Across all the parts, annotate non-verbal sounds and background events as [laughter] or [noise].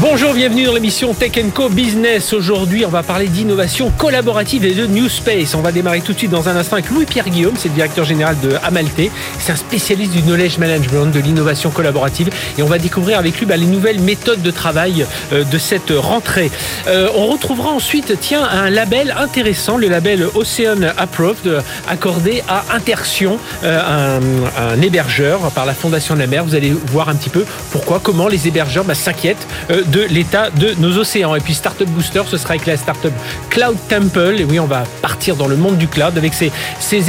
Bonjour, bienvenue dans l'émission Tech Co Business. Aujourd'hui, on va parler d'innovation collaborative et de New Space. On va démarrer tout de suite dans un instant avec Louis-Pierre Guillaume, c'est le directeur général de Amalté. C'est un spécialiste du knowledge management, de l'innovation collaborative. Et on va découvrir avec lui bah, les nouvelles méthodes de travail euh, de cette rentrée. Euh, on retrouvera ensuite, tiens, un label intéressant, le label Ocean Approved, accordé à Intersion, euh, un, hébergeur par la Fondation de la mer. Vous allez voir un petit peu pourquoi, comment les hébergeurs bah, s'inquiètent de l'état de nos océans. Et puis Startup Booster, ce sera avec la startup Cloud Temple. Et oui, on va partir dans le monde du cloud avec ces,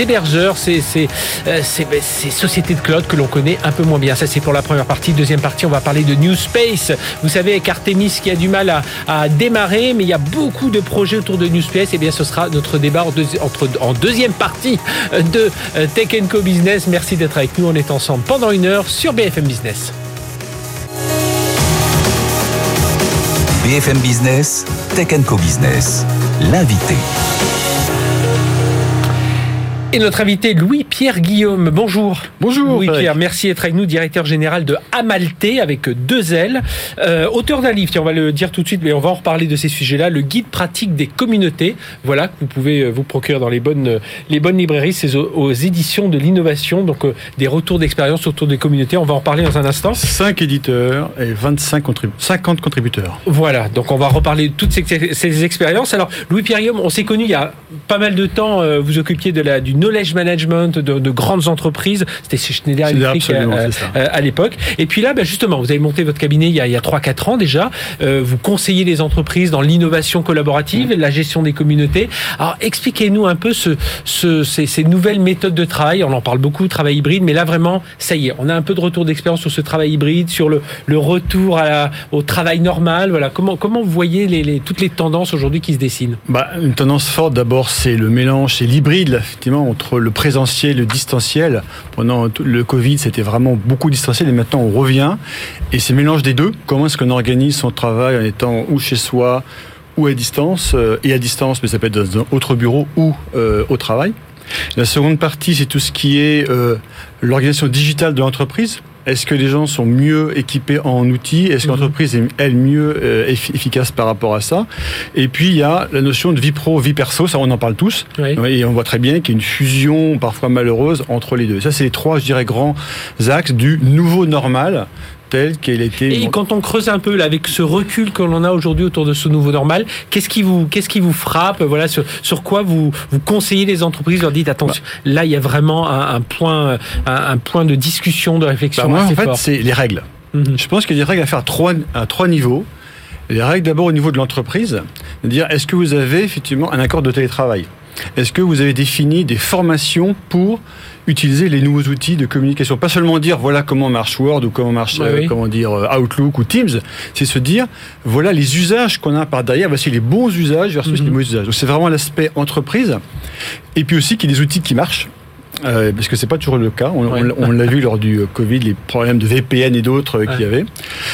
hébergeurs, euh, ben, ces, sociétés de cloud que l'on connaît un peu moins bien. Ça, c'est pour la première partie. Deuxième partie, on va parler de New Space. Vous savez, avec Artemis qui a du mal à, démarrer, mais il y a beaucoup de projets autour de New Space. Et bien, ce sera notre débat en, entre, en deuxième partie de euh, Tech Co Business. Merci d'être avec nous. On est ensemble pendant une heure sur BFM Business. BFM Business, Tech Co Business, l'invité. Et notre invité Louis-Pierre Guillaume. Bonjour. Bonjour. Louis-Pierre, merci d'être avec nous, directeur général de Amalté avec deux L. Euh, auteur d'un livre, tiens, on va le dire tout de suite, mais on va en reparler de ces sujets-là. Le guide pratique des communautés. Voilà, que vous pouvez euh, vous procurer dans les bonnes, les bonnes librairies. C'est aux, éditions de l'innovation. Donc, euh, des retours d'expérience autour des communautés. On va en reparler dans un instant. 5 éditeurs et 25 50 contributeurs. Voilà. Donc, on va reparler de toutes ces, expériences. Alors, Louis-Pierre Guillaume, on s'est connu il y a pas mal de temps. vous occupiez de la, du knowledge management de, grandes entreprises. C'était chez Schneider Electric euh, euh, à, l'époque. Et puis là, ben justement, vous avez monté votre cabinet il y a, il 3-4 ans déjà. Euh, vous conseillez les entreprises dans l'innovation collaborative, la gestion des communautés. Alors expliquez-nous un peu ce, ces, nouvelles méthodes de travail. On en parle beaucoup, travail hybride, mais là vraiment, ça y est, on a un peu de retour d'expérience sur ce travail hybride, sur le, le retour à au travail normal. Voilà, comment comment vous voyez les, toutes les tendances aujourd'hui qui se dessinent? Bah, Une tendance forte d'abord, c'est le mélange, c'est l'hybride effectivement entre le présentiel, le distanciel. Pendant le Covid, c'était vraiment beaucoup distanciel et maintenant on revient. Et c'est mélange des deux. Comment est-ce qu'on organise son travail en étant ou chez soi ou à distance euh, Et à distance, mais ça peut être dans un autre bureau ou euh, au travail. La seconde partie, c'est tout ce qui est euh, l'organisation digitale de l'entreprise. Est-ce que les gens sont mieux équipés en outils? Est-ce que mhm. l'entreprise est, elle, mieux euh, efficace par rapport à ça? Et puis, il y a la notion de vie pro, vie perso, ça on en parle tous. Et on voit très bien qu'il y a une fusion, parfois malheureuse, entre les deux. Ça, c'est les trois, je dirais, grands axes du nouveau normal et quand on creuse un peu là, avec ce recul que l'on a aujourd'hui autour de ce nouveau normal, qu'est-ce qui vous, qu'est-ce qui vous frappe Voilà, sur, sur, quoi vous, vous conseillez les entreprises Leur dites attention, bah. là il y a vraiment un, point, un, point de discussion, de réflexion. Bah, moi, en fait, c'est les règles. Mhm. Je pense qu'il y a des règles à faire à trois, à trois niveaux. Les règles d'abord au niveau de l'entreprise, de dire est-ce que vous avez effectivement un accord de télétravail? Est-ce que vous avez défini des formations pour utiliser les nouveaux outils de communication? Pas seulement dire voilà comment marche Word ou comment marche euh, comment dire euh, Outlook ou Teams, c'est se dire voilà les usages qu'on a par derrière, voici les bons usages versus les mhm. mauvais usages. Donc c'est vraiment l'aspect entreprise. Et puis aussi qu'il y ait des outils qui marchent. Euh, parce que c'est pas toujours le cas. On, l'a vu lors du Covid, les problèmes de VPN et d'autres euh, qu'il y avait.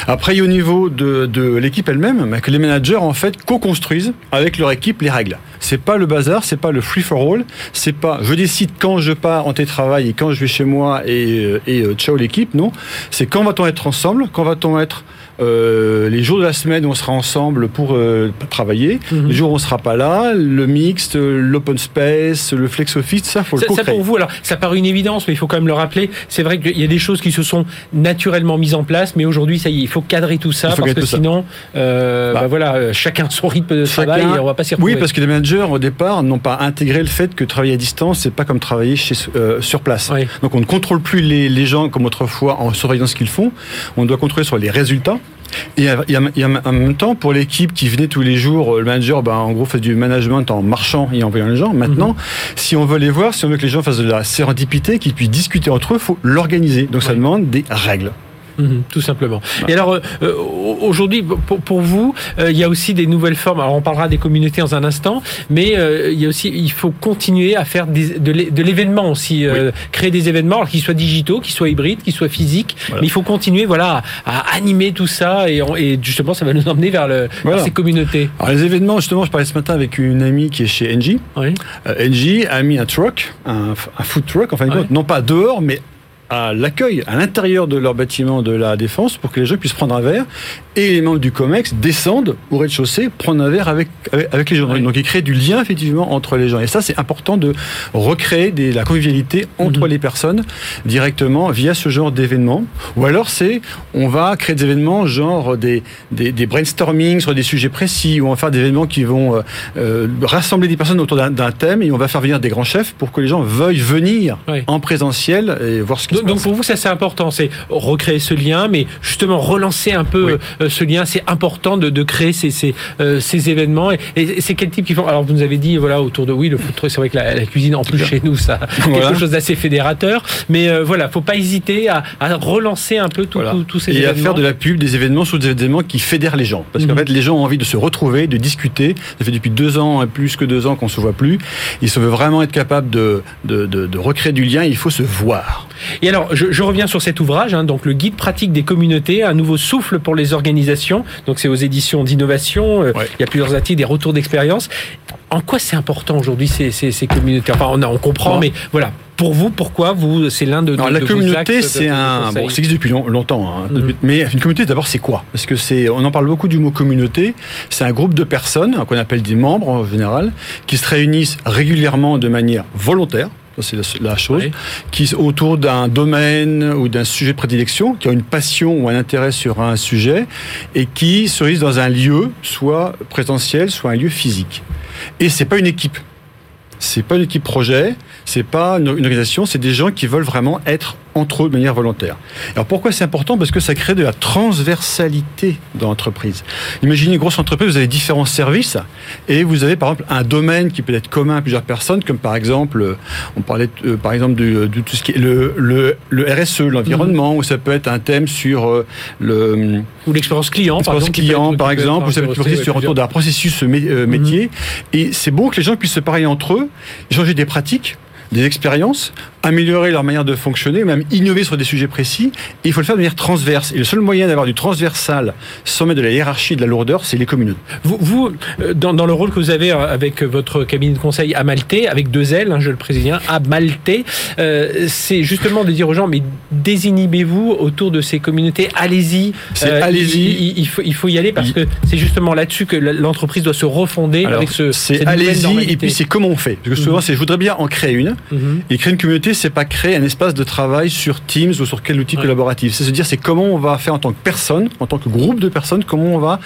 Après, au niveau de, de l'équipe elle-même, bah, que les managers en fait co-construisent avec leur équipe les règles. C'est pas le bazar, c'est pas le free for all, c'est pas je décide quand je pars en télétravail et quand je vais chez moi et, euh, et ciao l'équipe. Non, c'est quand va-t-on être ensemble, quand va-t-on être euh, les jours de la semaine où on sera ensemble pour euh, travailler, mhm. les jours où on sera pas là, le mixte, l'open space, le flex office, ça faut le Ça pour vous, alors ça paraît une évidence, mais il faut quand même le rappeler. C'est vrai qu'il y a des choses qui se sont naturellement mises en place, mais aujourd'hui ça y est, il faut cadrer tout ça parce que sinon, euh, bah, bah, voilà, chacun son rythme de travail, et on va pas s'y retrouver. Oui, parce que les managers au départ n'ont pas intégré le fait que travailler à distance c'est pas comme travailler chez, sur place. Donc on ne contrôle plus les, les gens comme autrefois en surveillant ce qu'ils font. On doit contrôler sur les résultats. Et, en même temps, pour l'équipe qui venait tous les jours, le manager, ben, en gros, fait du management en marchant et en voyant les gens. Maintenant, mhm. si on veut les voir, si on veut que les gens fassent de la sérendipité, qu'ils puissent discuter entre eux, il faut l'organiser. Donc ça demande des règles. Mhm, tout simplement. Et alors, euh, euh, aujourd'hui, pour, pour, vous, euh, il y a aussi des nouvelles formes. Alors, on parlera des communautés dans un instant, mais il y a aussi, il faut continuer à faire des, de l'événement aussi, créer des événements, qu'ils soient digitaux, qu'ils soient hybrides, qu'ils soient physiques. Mais il faut continuer, voilà, à, animer tout ça, et, et, justement, ça va nous emmener vers, le, ces communautés. Alors, les événements, justement, je parlais ce matin avec une amie qui est chez Engie. Oui. Engie a mis un truck, un, un food truck, enfin, non pas dehors, mais à l'accueil à l'intérieur de leur bâtiment de la défense pour que les gens puissent prendre un verre et les membres du COMEX descendent au rez-de-chaussée prendre un verre avec, avec, les gens. Donc ils créent du lien effectivement entre les gens. Et ça, c'est important de recréer des, la convivialité entre mhm. les personnes directement via ce genre d'événements. Ou alors c'est, on va créer des événements genre des, des, des brainstorming sur des sujets précis, ou on va faire des événements qui vont euh, euh, rassembler des personnes autour d'un thème et on va faire venir des grands chefs pour que les gens veuillent venir en présentiel et voir ce qui donc, pour vous, ça c'est important, c'est recréer ce lien, mais justement relancer un peu euh, ce lien. C'est important de, de, créer ces, ces, euh, ces événements. Et, c'est quel type qui font Alors vous nous avez dit voilà autour de oui le food truck, c'est vrai que la, cuisine en plus chez nous ça [laughs] quelque chose d'assez fédérateur. Mais euh, voilà, faut pas hésiter à, à relancer un peu tous ces événements. Et à faire de la pub, des événements sur des événements qui fédèrent les gens, parce qu'en mhm. fait les gens ont envie de se retrouver, de discuter. Ça fait depuis deux ans, plus que deux ans qu'on se voit plus. Ils se veulent vraiment être capables de, de, de, de recréer du lien. Il faut se voir. Et alors, je, je reviens sur cet ouvrage, hein, donc le guide pratique des communautés, un nouveau souffle pour les organisations. Donc c'est aux éditions d'innovation. Euh, il y a plusieurs articles, des retours d'expérience. En quoi c'est important aujourd'hui ces, ces, ces, communautés? Enfin, on, on comprend, mais voilà. Pour vous, pourquoi vous c'est l'un de, de, la communauté, c'est un bon, ça existe depuis longtemps. Hein, mhm. Mais une communauté, d'abord, c'est quoi? Parce que c'est, on en parle beaucoup du mot communauté. C'est un groupe de personnes qu'on appelle des membres en général, qui se réunissent régulièrement de manière volontaire c'est la, chose, qui autour d'un domaine ou d'un sujet de prédilection, qui a une passion ou un intérêt sur un sujet, et qui se réunissent dans un lieu, soit présentiel, soit un lieu physique. Et c'est pas une équipe. C'est pas une équipe projet, c'est pas une organisation, c'est des gens qui veulent vraiment être entre eux de manière volontaire. Alors pourquoi c'est important? Parce que ça crée de la transversalité dans l'entreprise. Imaginez une grosse entreprise, vous avez différents services et vous avez par exemple un domaine qui peut être commun à plusieurs personnes, comme par exemple, on parlait euh, par exemple de, tout ce qui est le, le, le RSE, l'environnement, mhm. ou ça peut être un thème sur euh, le ou l'expérience client, par exemple, client par exemple, ou ça peut être sur autour d'un processus euh, mhm. métier. Et c'est bon que les gens puissent se parler entre eux, échanger des pratiques des expériences, améliorer leur manière de fonctionner, même innover sur des sujets précis. Et il faut le faire de manière transverse. Et le seul moyen d'avoir du transversal sans mettre de la hiérarchie, de la lourdeur, c'est les communautés. Vous, vous euh, dans, dans, le rôle que vous avez euh, avec votre cabinet de conseil à Maltais, avec deux L, hein, je le précise bien, à Maltais, euh, c'est justement de dire aux gens, mais désinhibez-vous autour de ces communautés, allez-y. allez-y. Il, faut, il faut y aller parce que c'est justement là-dessus que l'entreprise doit se refonder avec ce. C'est allez-y et puis c'est comment on fait. Parce que souvent, mhm. c'est je voudrais bien en créer une. Mhm. Et créer une communauté, c'est pas créer un espace de travail sur Teams ou sur quel outil collaboratif. C'est se dire, c'est comment on va faire en tant que personne, en tant que groupe de personnes, comment on va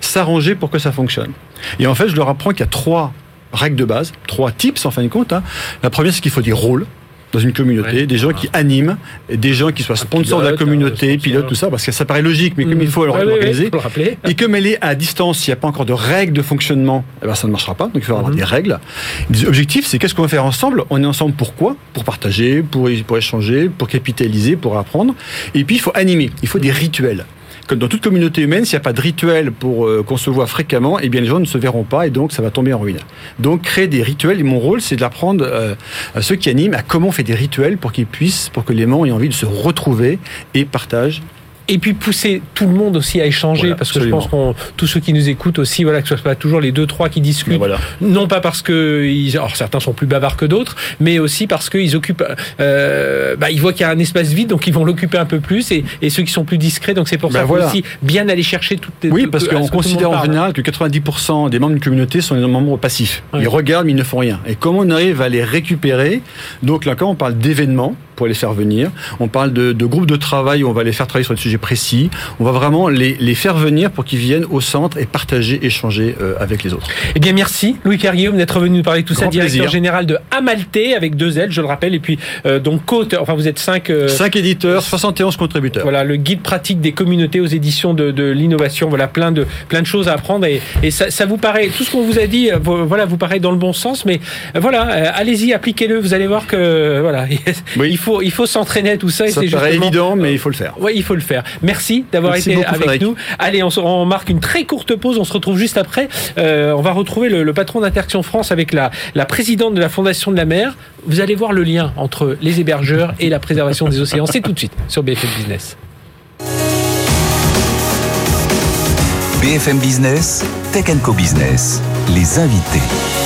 s'arranger pour que ça fonctionne. Et en fait, je leur apprends qu'il y a trois règles de base, trois tips en fin de compte. Hein. La première, c'est qu'il faut des rôles dans une communauté, des gens qui animent, des gens qui soient sponsors de la communauté, pilotes, tout ça, parce que ça paraît logique, mais comme il faut l'organiser, et comme elle est à distance, s'il n'y a pas encore de règles de fonctionnement, eh ben ça ne marchera pas. Donc il faut avoir mhm. des règles. Des objectifs, c'est qu'est-ce qu'on va faire ensemble? On est ensemble pourquoi Pour partager, pour, pour échanger, pour capitaliser, pour apprendre. Et puis il faut animer. Il faut des rituels dans toute communauté humaine, s'il n'y a pas de rituel pour euh, qu'on se voit fréquemment, eh bien les gens ne se verront pas et donc ça va tomber en ruine. Donc créer des rituels, et mon rôle c'est d'apprendre euh, à ceux qui animent à comment on fait des rituels pour qu'ils puissent, pour que les membres aient envie de se retrouver et partagent et puis pousser tout le monde aussi à échanger parce que je pense qu'on tous ceux qui nous écoutent aussi voilà que ce soit pas toujours les deux trois qui discutent non pas parce que ils, alors certains sont plus bavards que d'autres mais aussi parce qu'ils occupent euh, bah, ils voient qu'il y a un espace vide donc ils vont l'occuper un peu plus et, et, ceux qui sont plus discrets donc c'est pour ça qu'il faut aussi bien aller chercher toutes les oui parce qu'on considère en général que 90% des membres d'une communauté sont des membres passifs. Ils regardent mais ils ne font rien. Et comment on arrive à les récupérer donc là quand on parle d'événements pour les faire venir. On parle de, de, groupes de travail où on va les faire travailler sur des sujets précis. On va vraiment les, les faire venir pour qu'ils viennent au centre et partager, échanger euh, avec les autres. Eh bien, merci Louis Guillaume d'être venu nous parler de tout ça, directeur général de Amalté avec deux L, je le rappelle, et puis euh, donc co-auteur. Enfin, vous êtes cinq. Euh, cinq éditeurs, 71 contributeurs. Voilà, le guide pratique des communautés aux éditions de, de l'innovation. Voilà, plein de plein de choses à apprendre et, et ça, ça, vous paraît tout ce qu'on vous a dit, voilà, vous paraît dans le bon sens, mais voilà, allez-y, appliquez-le. Vous allez voir que voilà, [laughs] oui. il faut il faut s'entraîner tout ça. Ça paraît évident, mais il faut le faire. Oui, il faut le faire. Merci d'avoir été beaucoup, avec Frédéric. nous. Allez, on, marque une très courte pause. On se retrouve juste après. Euh, on va retrouver le, le patron d'Interaction France avec la, la présidente de la Fondation de la mer. Vous allez voir le lien entre les hébergeurs et la préservation des océans. C'est tout de suite sur BFM Business. BFM Business, Tech Co Business, les invités.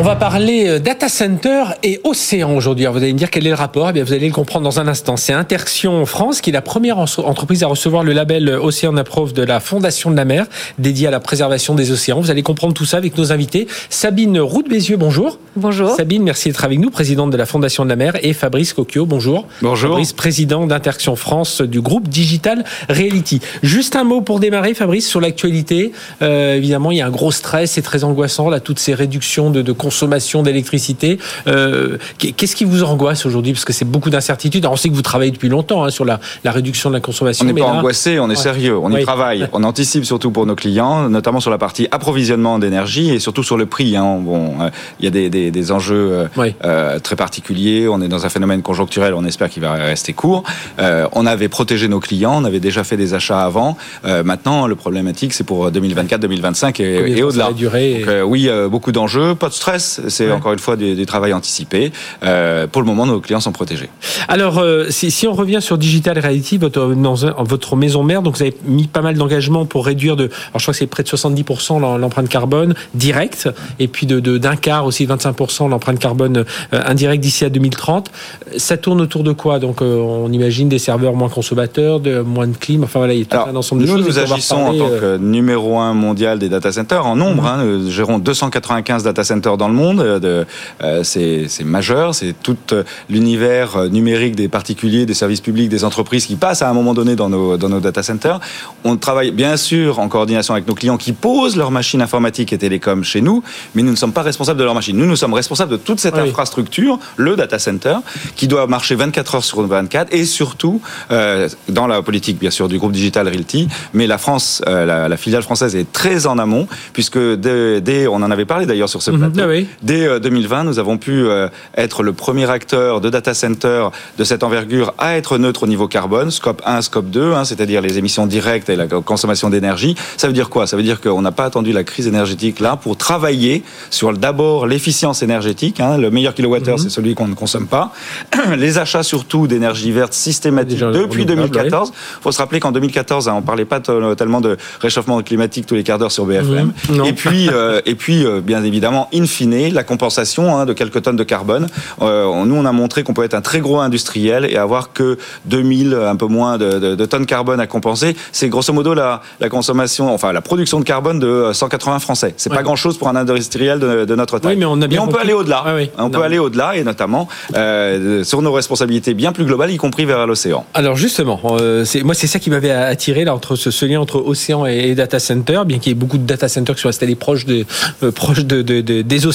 On va parler euh, data center et océan aujourd'hui. Alors, Vous allez me dire quel est le rapport? Eh bien, vous allez le comprendre dans un instant. C'est Interaction France qui est la première en- entreprise à recevoir le label Océan Approve de la Fondation de la mer, dédié à la préservation des océans. Vous allez comprendre tout ça avec nos invités. Sabine Roux-Bézieux, bonjour. Bonjour. Sabine, merci d'être avec nous, présidente de la Fondation de la mer, et Fabrice Cocchio, bonjour. Bonjour. Fabrice, président d'Interaction France du groupe Digital Reality. Juste un mot pour démarrer, Fabrice, sur l'actualité. Euh, évidemment, il y a un gros stress, c'est très angoissant, là, toutes ces réductions de, de consommation d'électricité. Euh, Qu'est-ce qui vous angoisse aujourd'hui? Parce que c'est beaucoup d'incertitudes. Alors, On sait que vous travaillez depuis longtemps hein, sur la, la réduction de la consommation. On n'est pas là- angoissé, on est Ouais. sérieux, on Oui. y travaille, [laughs] on anticipe surtout pour nos clients, notamment sur la partie approvisionnement d'énergie et surtout sur le prix. hein. Bon, euh, il y a des, des- des enjeux euh, Oui. très particuliers. On est dans un phénomène conjoncturel, on espère qu'il va rester court. On avait protégé nos clients, on avait déjà fait des achats avant. Maintenant, le problématique, c'est pour 2024, 2025 et, au-delà. euh, oui, euh, beaucoup d'enjeux, pas de stress. C'est Ouais. encore une fois du, du travail anticipé. Euh, pour le moment, nos clients sont protégés. Alors, euh, si, si on revient sur Digital Reality, votre, dans un- votre maison mère, donc vous avez mis pas mal d'engagements pour réduire de, alors je crois que c'est près de 70% l'em- l'empreinte carbone directe, et puis de de- d'un quart aussi 25% l'empreinte carbone euh, indirecte d'ici à 2030. Ça tourne autour de quoi? Donc, on imagine des serveurs moins consommateurs, de moins de clim. Enfin voilà, il y a tout Alors, un ensemble de nous, choses. nous va agissons en tant que numéro un mondial des data centers en nombre. hein. Nous gérons 295 data centers dans le monde. euh, euh, c'est majeur. C'est tout euh, l'univers numérique des particuliers, des services publics, des entreprises qui passent à un moment donné dans nos, dans nos data centers. On travaille bien sûr en coordination avec nos clients qui posent leurs machines informatiques et télécoms chez nous, mais nous ne sommes pas responsables de leurs machines. Nous, nous sommes responsables de toute cette oui. infrastructure, le data center, qui doit marcher 24 heures sur 24 et surtout euh, dans la politique bien sûr du groupe Digital Realty, mais la France, euh, la, la filiale française est très en amont puisque dès, dès- on en avait parlé d'ailleurs sur ce Mhm, plateau. Oui. Dès euh, 2020, nous avons pu euh, être le premier acteur de data center de cette envergure à être neutre au niveau carbone, scope 1, scope 2, hein, c'est-à-dire les émissions directes et la consommation d'énergie. Ça veut dire quoi? Ça veut dire qu'on n'a pas attendu la crise énergétique là pour travailler sur d'abord l'efficience énergétique. hein. le meilleur kilowattheure, Mhm. c'est celui qu'on ne consomme pas. [clears throat] les achats surtout d'énergie verte systématique Déjà, depuis renouvelable, 2014. Il faut se rappeler qu'en 2014, hein, on parlait pas tellement de réchauffement climatique tous les quarts d'heure sur BFM. Mhm. Et puis, euh, et puis, euh, bien évidemment, in fine, la compensation hein, de quelques tonnes de carbone. Euh, nous, on a montré qu'on peut être un très gros industriel et avoir que 2000, un peu moins de, de- de tonnes carbone à compenser. C'est grosso modo la, la consommation, enfin la production de carbone de euh, 180 Français. C'est Ouais. pas grand-chose pour un industriel de, de notre taille. Oui, mais on a bien on peut aller au-delà. Ah oui. On Non. peut aller au-delà et notamment euh, sur nos responsabilités bien plus globales, y compris vers l'océan. Alors justement, euh, moi c'est ça qui m'avait attiré là entre ce, ce lien entre océan et, et data center, bien qu'il y ait beaucoup de data centers qui sont installés proches de euh, proches de, de- de- des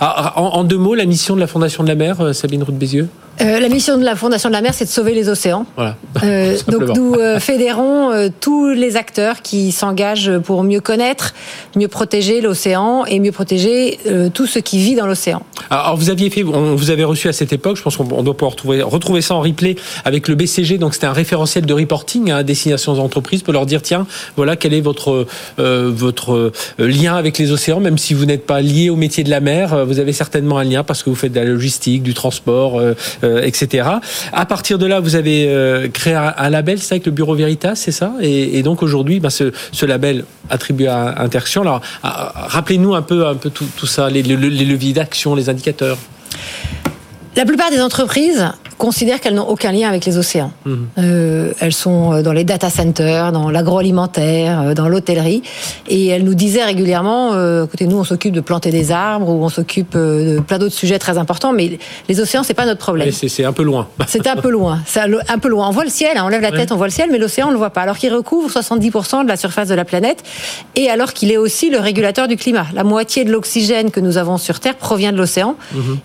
Alors, en, deux mots, la mission de la Fondation de la mer, euh, Sabine Roux de Bézieux. Euh, la mission de la Fondation de la mer, c'est de sauver les océans. Voilà. Euh, [laughs] donc nous euh, fédérons tous les acteurs qui s'engagent pour mieux connaître, mieux protéger l'océan et mieux protéger tout ce qui vit dans l'océan. Alors vous aviez fait, on vous avait reçu à cette époque, je pense qu'on on doit pouvoir retrouver, retrouver ça en replay avec le BCG, donc c'était un référentiel de reporting hein, à destination des entreprises pour leur dire tiens, voilà quel est votre votre lien avec les océans, même si vous n'êtes pas lié au métier de la mer, vous avez certainement un lien parce que vous faites de la logistique, du transport, euh, etc. À partir de là, vous avez euh, créé un, label, c'est avec le Bureau Veritas, c'est ça? Et, donc aujourd'hui, ben, ce, label attribué à Interaction. Alors rappelez-nous un peu un peu tout, ça, les leviers d'action, les indicateurs. La plupart des entreprises considèrent qu'elles n'ont aucun lien avec les océans. Mhm. Euh, elles sont euh, dans les data centers, dans l'agroalimentaire, euh, dans l'hôtellerie, et elles nous disaient régulièrement, euh, écoutez, nous on s'occupe de planter des arbres ou on s'occupe de plein d'autres sujets très importants, mais les océans c'est pas notre problème. C'est un peu loin. [laughs] C'est un peu loin. C'est un peu loin. On voit le ciel, hein, on lève la tête, on voit le ciel, mais l'océan, on ne le voit pas. Alors qu'il recouvre 70% de la surface de la planète, et alors qu'il est aussi le régulateur du climat. La moitié de l'oxygène que nous avons sur Terre provient de l'océan,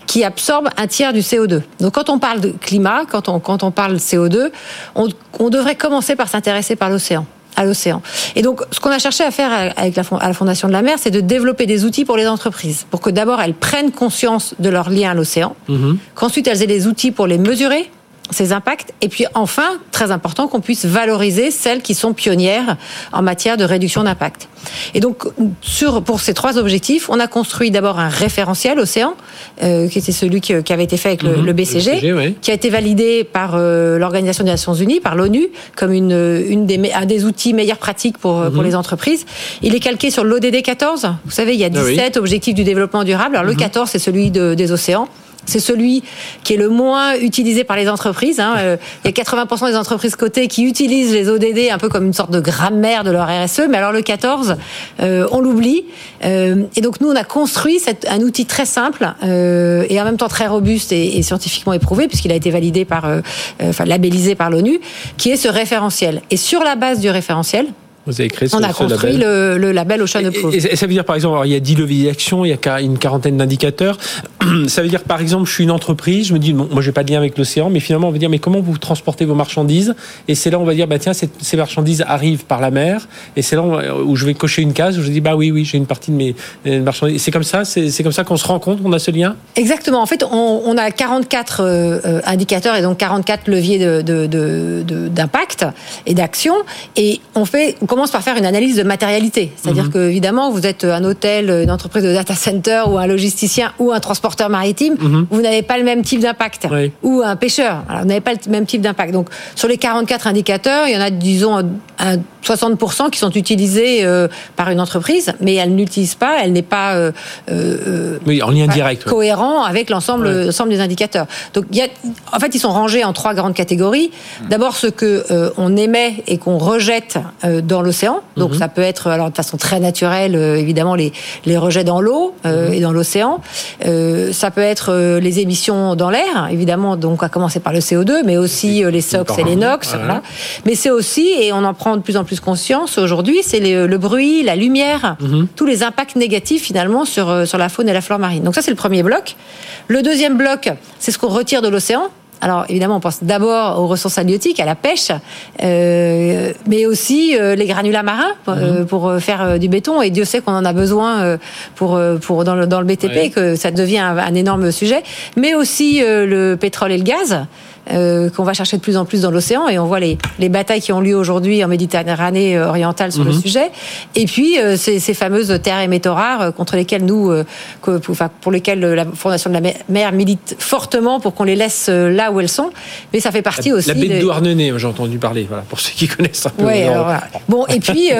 qui absorbe un tiers du CO2. Donc quand on parle de climat, quand on, quand on parle de CO2, on, on devrait commencer par s'intéresser par l'océan à l'océan. Et donc, ce qu'on a cherché à faire avec la, à la Fondation de la mer, c'est de développer des outils pour les entreprises, pour que d'abord elles prennent conscience de leur lien à l'océan, Mhm. qu'ensuite elles aient des outils pour les mesurer, ces impacts. Et puis enfin, très important, qu'on puisse valoriser celles qui sont pionnières en matière de réduction d'impact. Et donc, sur, pour ces trois objectifs, on a construit d'abord un référentiel océan, euh, qui était celui qui, qui, avait été fait avec le, Mhm. le BCG, Le BCG, oui. qui a été validé par euh, l'Organisation des Nations Unies, par l'ONU, comme une, une des, un des outils meilleures pratiques pour, Mhm. pour les entreprises. Il est calqué sur l'ODD 14. Vous savez, il y a Ah oui. 17 objectifs du développement durable. Alors, le 14, c'est celui de- des océans. C'est celui qui est le moins utilisé par les entreprises. hein. Euh, Il y a 80% des entreprises cotées qui utilisent les ODD un peu comme une sorte de grammaire de leur RSE. Mais alors le 14, euh, on l'oublie. Euh, et donc nous, on a construit un outil très simple euh, et en même temps très robuste et, et scientifiquement éprouvé puisqu'il a été validé par, euh, euh, enfin labellisé par l'ONU, qui est ce référentiel. Et sur la base du référentiel, Vous avez créé ce, on a ce construit label. le, le label Ocean Et, Approved. et- et ça veut dire par exemple, alors, il y a 10 leviers d'action, il y a une quarantaine d'indicateurs. [clears throat] Ça veut dire par exemple, je suis une entreprise, je me dis, bon, moi j'ai pas de lien avec l'océan, mais finalement on va dire, mais comment vous transportez vos marchandises? Et c'est là on va dire, bah tiens, ces marchandises arrivent par la mer, et c'est là où, je vais cocher une case où je dis, bah oui, oui, j'ai une partie de mes euh, marchandises. C'est comme ça, c'est comme ça qu'on se rend compte, on a ce lien? Exactement. En fait, on, on a 44 euh, euh, indicateurs et donc 44 leviers de- de- de- de- d'impact et d'action. Et on fait, on commence par faire une analyse de matérialité. C'est-à-dire Mhm. que évidemment, vous êtes un hôtel, une entreprise de data center ou un logisticien ou un transporteur maritime, Mhm. vous n'avez pas le même type d'impact. Oui. Ou un pêcheur. Alors, vous n'avez pas le même type d'impact. Donc, sur les 44 indicateurs, il y en a, disons, un 60% qui sont utilisés euh, par une entreprise, mais elle n'utilise pas, elle n'est pas euh, euh, Oui, en lien direct. ouais. cohérent avec l'ensemble Ouais. des indicateurs. Donc il y a, en fait ils sont rangés en trois grandes catégories. D'abord ce que on émet et qu'on rejette dans l'océan. Donc Mhm. ça peut être alors de façon très naturelle euh, évidemment les les rejets dans l'eau euh, Mhm. et dans l'océan. Euh, ça peut être les émissions dans l'air évidemment donc à commencer par le CO2 mais aussi les SOx et les NOx voilà. Mais c'est aussi et on en prend de plus en plus conscience aujourd'hui, c'est le bruit, la lumière, Mhm. tous les impacts négatifs finalement sur sur la faune et la flore marine. Donc ça c'est le premier bloc. Le deuxième bloc, c'est ce qu'on retire de l'océan. Alors évidemment, on pense d'abord aux ressources halieutiques, à la pêche, euh, mais aussi euh, les granulats marins euh, pour euh, faire euh, du béton. Et Dieu sait qu'on en a besoin euh, pour pour dans le dans le BTP, que ça devient un, un énorme sujet. Mais aussi euh, le pétrole et le gaz. Euh, qu'on va chercher de plus en plus dans l'océan et on voit les, les batailles qui ont lieu aujourd'hui en Méditerranée euh, orientale sur le Mhm. sujet et puis euh, ces, ces fameuses terres et métaux rares euh, contre lesquelles nous euh, que- pour, enfin, pour lesquelles la Fondation de la mer- milite fortement pour qu'on les laisse là où elles sont mais ça fait partie La, aussi la baie de Douarnenez, j'ai entendu parler, voilà, pour ceux qui [laughs] connaissent un peu. Ouais, alors voilà. Bon, et puis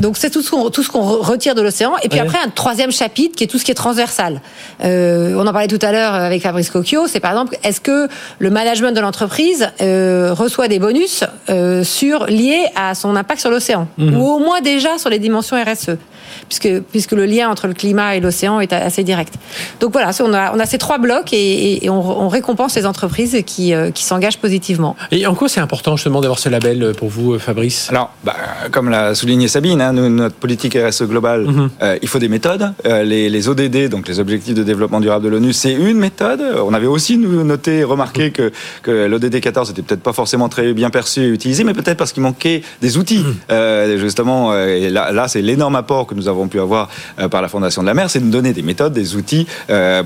donc c'est tout ce qu'on tout ce qu'on re- retire de l'océan. Et puis Ouais. après un troisième chapitre qui est tout ce qui est transversal. Euh, on en parlait tout à l'heure avec Fabrice Cocchio. C'est par exemple est-ce que le management de l'entreprise euh, reçoit des bonus euh, sur liés à son impact sur l'océan Mhm. ou au moins déjà sur les dimensions RSE. Puisque, puisque le lien entre le climat et l'océan est assez direct. Donc voilà, on a, on a ces trois blocs et, et- et on, on récompense les entreprises qui, euh, qui s'engagent positivement. Et en quoi c'est important justement d'avoir ce label pour vous, Fabrice? Alors, bah, comme l'a souligné Sabine, hein, nous, notre politique RSE globale, Mhm. euh, il faut des méthodes. Euh, les, les ODD, donc les objectifs de développement durable de l'ONU, c'est une méthode. On avait aussi nous, noté, remarqué que, que l'ODD 14 était peut-être pas forcément très bien perçu et utilisé, mais peut-être parce qu'il manquait des outils. Euh, justement, euh, et là, là c'est l'énorme apport que nous avons pu avoir euh, par la Fondation de la mer, c'est de nous donner des méthodes, des outils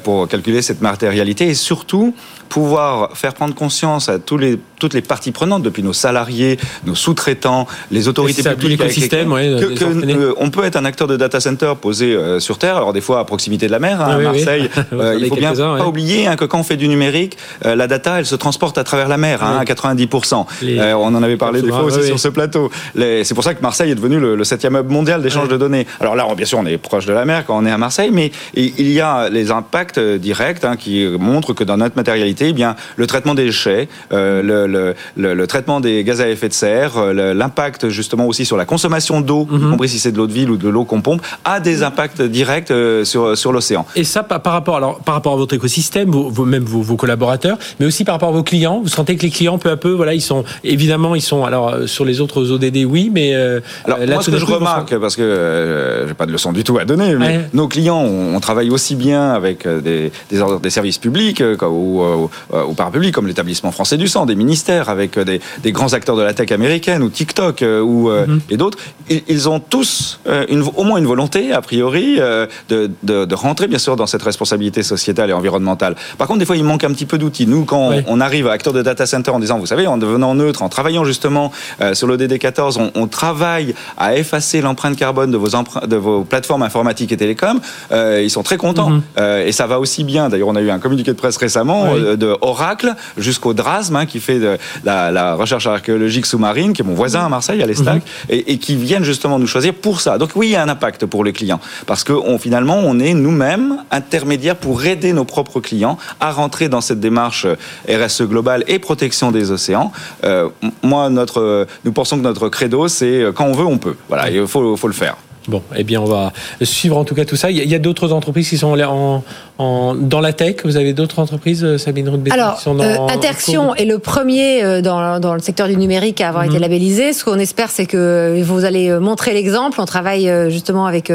pour calculer cette matérialité et surtout pouvoir faire prendre conscience à tous les, toutes les parties prenantes, depuis nos salariés, nos sous-traitants, les autorités ça, tout publiques, avec l'écosystème, ouais, que- que, euh, on peut être un acteur de data center posé euh, sur Terre, alors des fois à proximité de la mer, hein, Ah à oui, oui. Marseille. [laughs] J'en Euh, il faut bien pas ouais. oublier hein, que quand on fait du numérique, euh, la data, elle se transporte à travers la mer, hein, Oui. à 90%. Les- Euh, on en avait parlé des fois aussi oui, sur oui. ce plateau. Les- C'est pour ça que Marseille est devenu le, le septième hub mondial d'échange de données. Alors là, bien sûr, on est proche de la mer quand on est à Marseille, mais il y a les impacts directs qui montrent que dans notre matérialité, eh bien, le traitement des déchets, le, le- le- le traitement des gaz à effet de serre, euh, l'impact justement aussi sur la consommation d'eau, y Mhm. compris si c'est de l'eau de ville ou de l'eau qu'on pompe, a des impacts directs euh, sur, sur l'océan. Et ça, par, par rapport, alors, par rapport à votre écosystème, vos, vos- même vos, vos collaborateurs, mais aussi par rapport à vos clients. Vous sentez que les clients, peu à peu, voilà, ils sont évidemment, ils sont alors euh, sur les autres ODD, oui, mais euh, Alors, là, moi, ce que je coup, remarque, parce que euh, j'ai pas de leçon du tout à donner, mais Ouais. nos clients, on, on travaille aussi bien avec des, des, services publics ou, euh, ou parapublics, comme l'établissement français du sang, des ministères avec des, des, grands acteurs de la tech américaine ou TikTok ou mm-hmm. et d'autres. Ils, ont tous une, au moins une volonté, a priori, de, de, de, rentrer bien sûr dans cette responsabilité sociétale et environnementale. Par contre, des fois, il manque un petit peu d'outils. Nous, quand on arrive à acteur de data center en disant, vous savez, en devenant neutre, en travaillant justement sur l'ODD 14, on, on travaille à effacer l'empreinte carbone de vos, de vos plateformes informatiques et télécoms, euh, ils sont très contents. Mhm. euh, et ça va aussi bien. D'ailleurs, on a eu un communiqué de presse récemment euh, de Oracle jusqu'au DRASM, hein, qui fait de la, la, recherche archéologique sous-marine, qui est mon voisin à Marseille, à l'Estac, mhm. et, et, qui viennent justement nous choisir pour ça. Donc oui, il y a un impact pour les clients, parce que on, finalement, on est nous-mêmes intermédiaires pour aider nos propres clients à rentrer dans cette démarche RSE globale et protection des océans. Euh, moi, notre, nous pensons que notre credo, c'est quand on veut, on peut. Voilà, il faut, faut le faire. Bon, eh bien, on va suivre en tout cas tout ça. Il y a, d'autres entreprises qui sont en, en, dans la tech. Vous avez d'autres entreprises, euh, Sabine Rudbeck Alors, qui euh, Interxion est le premier euh, dans, dans, le secteur du numérique à avoir été mhm. labellisé. Ce qu'on espère, c'est que vous allez montrer l'exemple. On travaille justement avec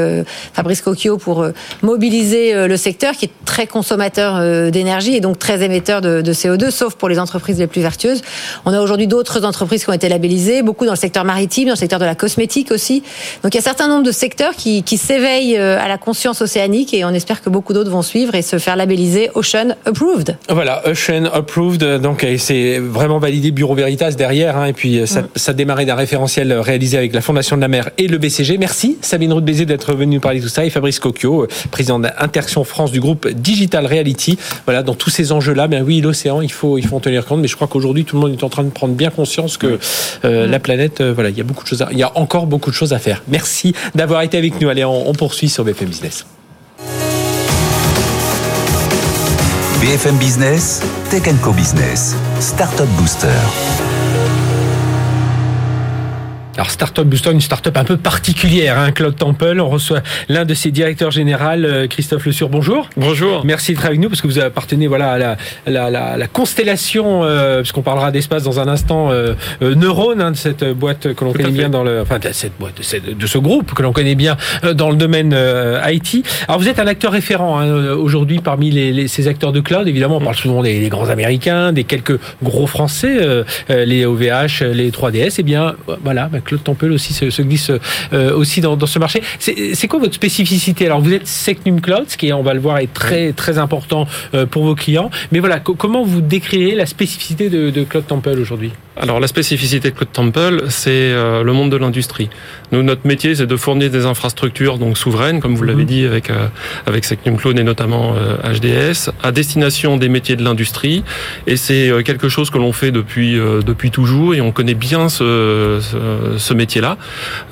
Fabrice Cocchio pour mobiliser le secteur qui est très consommateur d'énergie et donc très émetteur de, de, CO2, sauf pour les entreprises les plus vertueuses. On a aujourd'hui d'autres entreprises qui ont été labellisées, beaucoup dans le secteur maritime, dans le secteur de la cosmétique aussi. Donc il y a un certain nombre de secteur qui, qui s'éveille euh, à la conscience océanique et on espère que beaucoup d'autres vont suivre et se faire labelliser Ocean Approved. Voilà, Ocean Approved, donc c'est vraiment validé Bureau Veritas derrière, hein, et puis euh, ça, mm. ça démarrait d'un référentiel réalisé avec la Fondation de la mer et le BCG. Merci Sabine Roux d'être venue nous parler de tout ça et Fabrice Cocchio, euh, président d'Interaction France du groupe Digital Reality. Voilà, dans tous ces enjeux-là, ben oui, l'océan, il faut, il faut en tenir compte, mais je crois qu'aujourd'hui tout le monde est en train de prendre bien conscience que euh, la planète, voilà, il y a beaucoup de choses, à, il y a encore beaucoup de choses à faire. Merci d'avoir été avec nous. Allez, on, on poursuit sur BFM Business. BFM Business, Tech Co Business, Startup Booster. Alors Startup Booster, une startup un peu particulière, hein, Claude Temple. On reçoit l'un de ses directeurs généraux, euh, Christophe Le Sur. Bonjour. Bonjour. Merci d'être avec nous parce que vous appartenez voilà à la, la, la, la constellation, euh, puisqu'on parlera d'espace dans un instant, euh, euh Neurone, hein, de cette boîte que l'on connaît bien dans le, enfin de cette boîte, de, ce groupe que l'on connaît bien euh, dans le domaine IT. Alors vous êtes un acteur référent hein, aujourd'hui parmi les, les, ces acteurs de cloud. Évidemment, on parle souvent des, des grands Américains, des quelques gros Français, les OVH, les 3DS. Et eh bien voilà. Bah, Claude Temple aussi se, glisse euh, aussi dans, ce marché. C'est quoi votre spécificité? Alors vous êtes Secnum Cloud, ce qui on va le voir est très très important euh, pour vos clients. Mais voilà, comment vous décrivez la spécificité de, de Cloud Temple aujourd'hui? Alors la spécificité de Cloud Temple, c'est euh, le monde de l'industrie. Nous, notre métier, c'est de fournir des infrastructures donc souveraines, comme vous l'avez mhm. dit avec avec Secnum Cloud et notamment HDS, à destination des métiers de l'industrie. Et c'est quelque chose que l'on fait depuis depuis toujours et on connaît bien ce, ce, ce métier-là.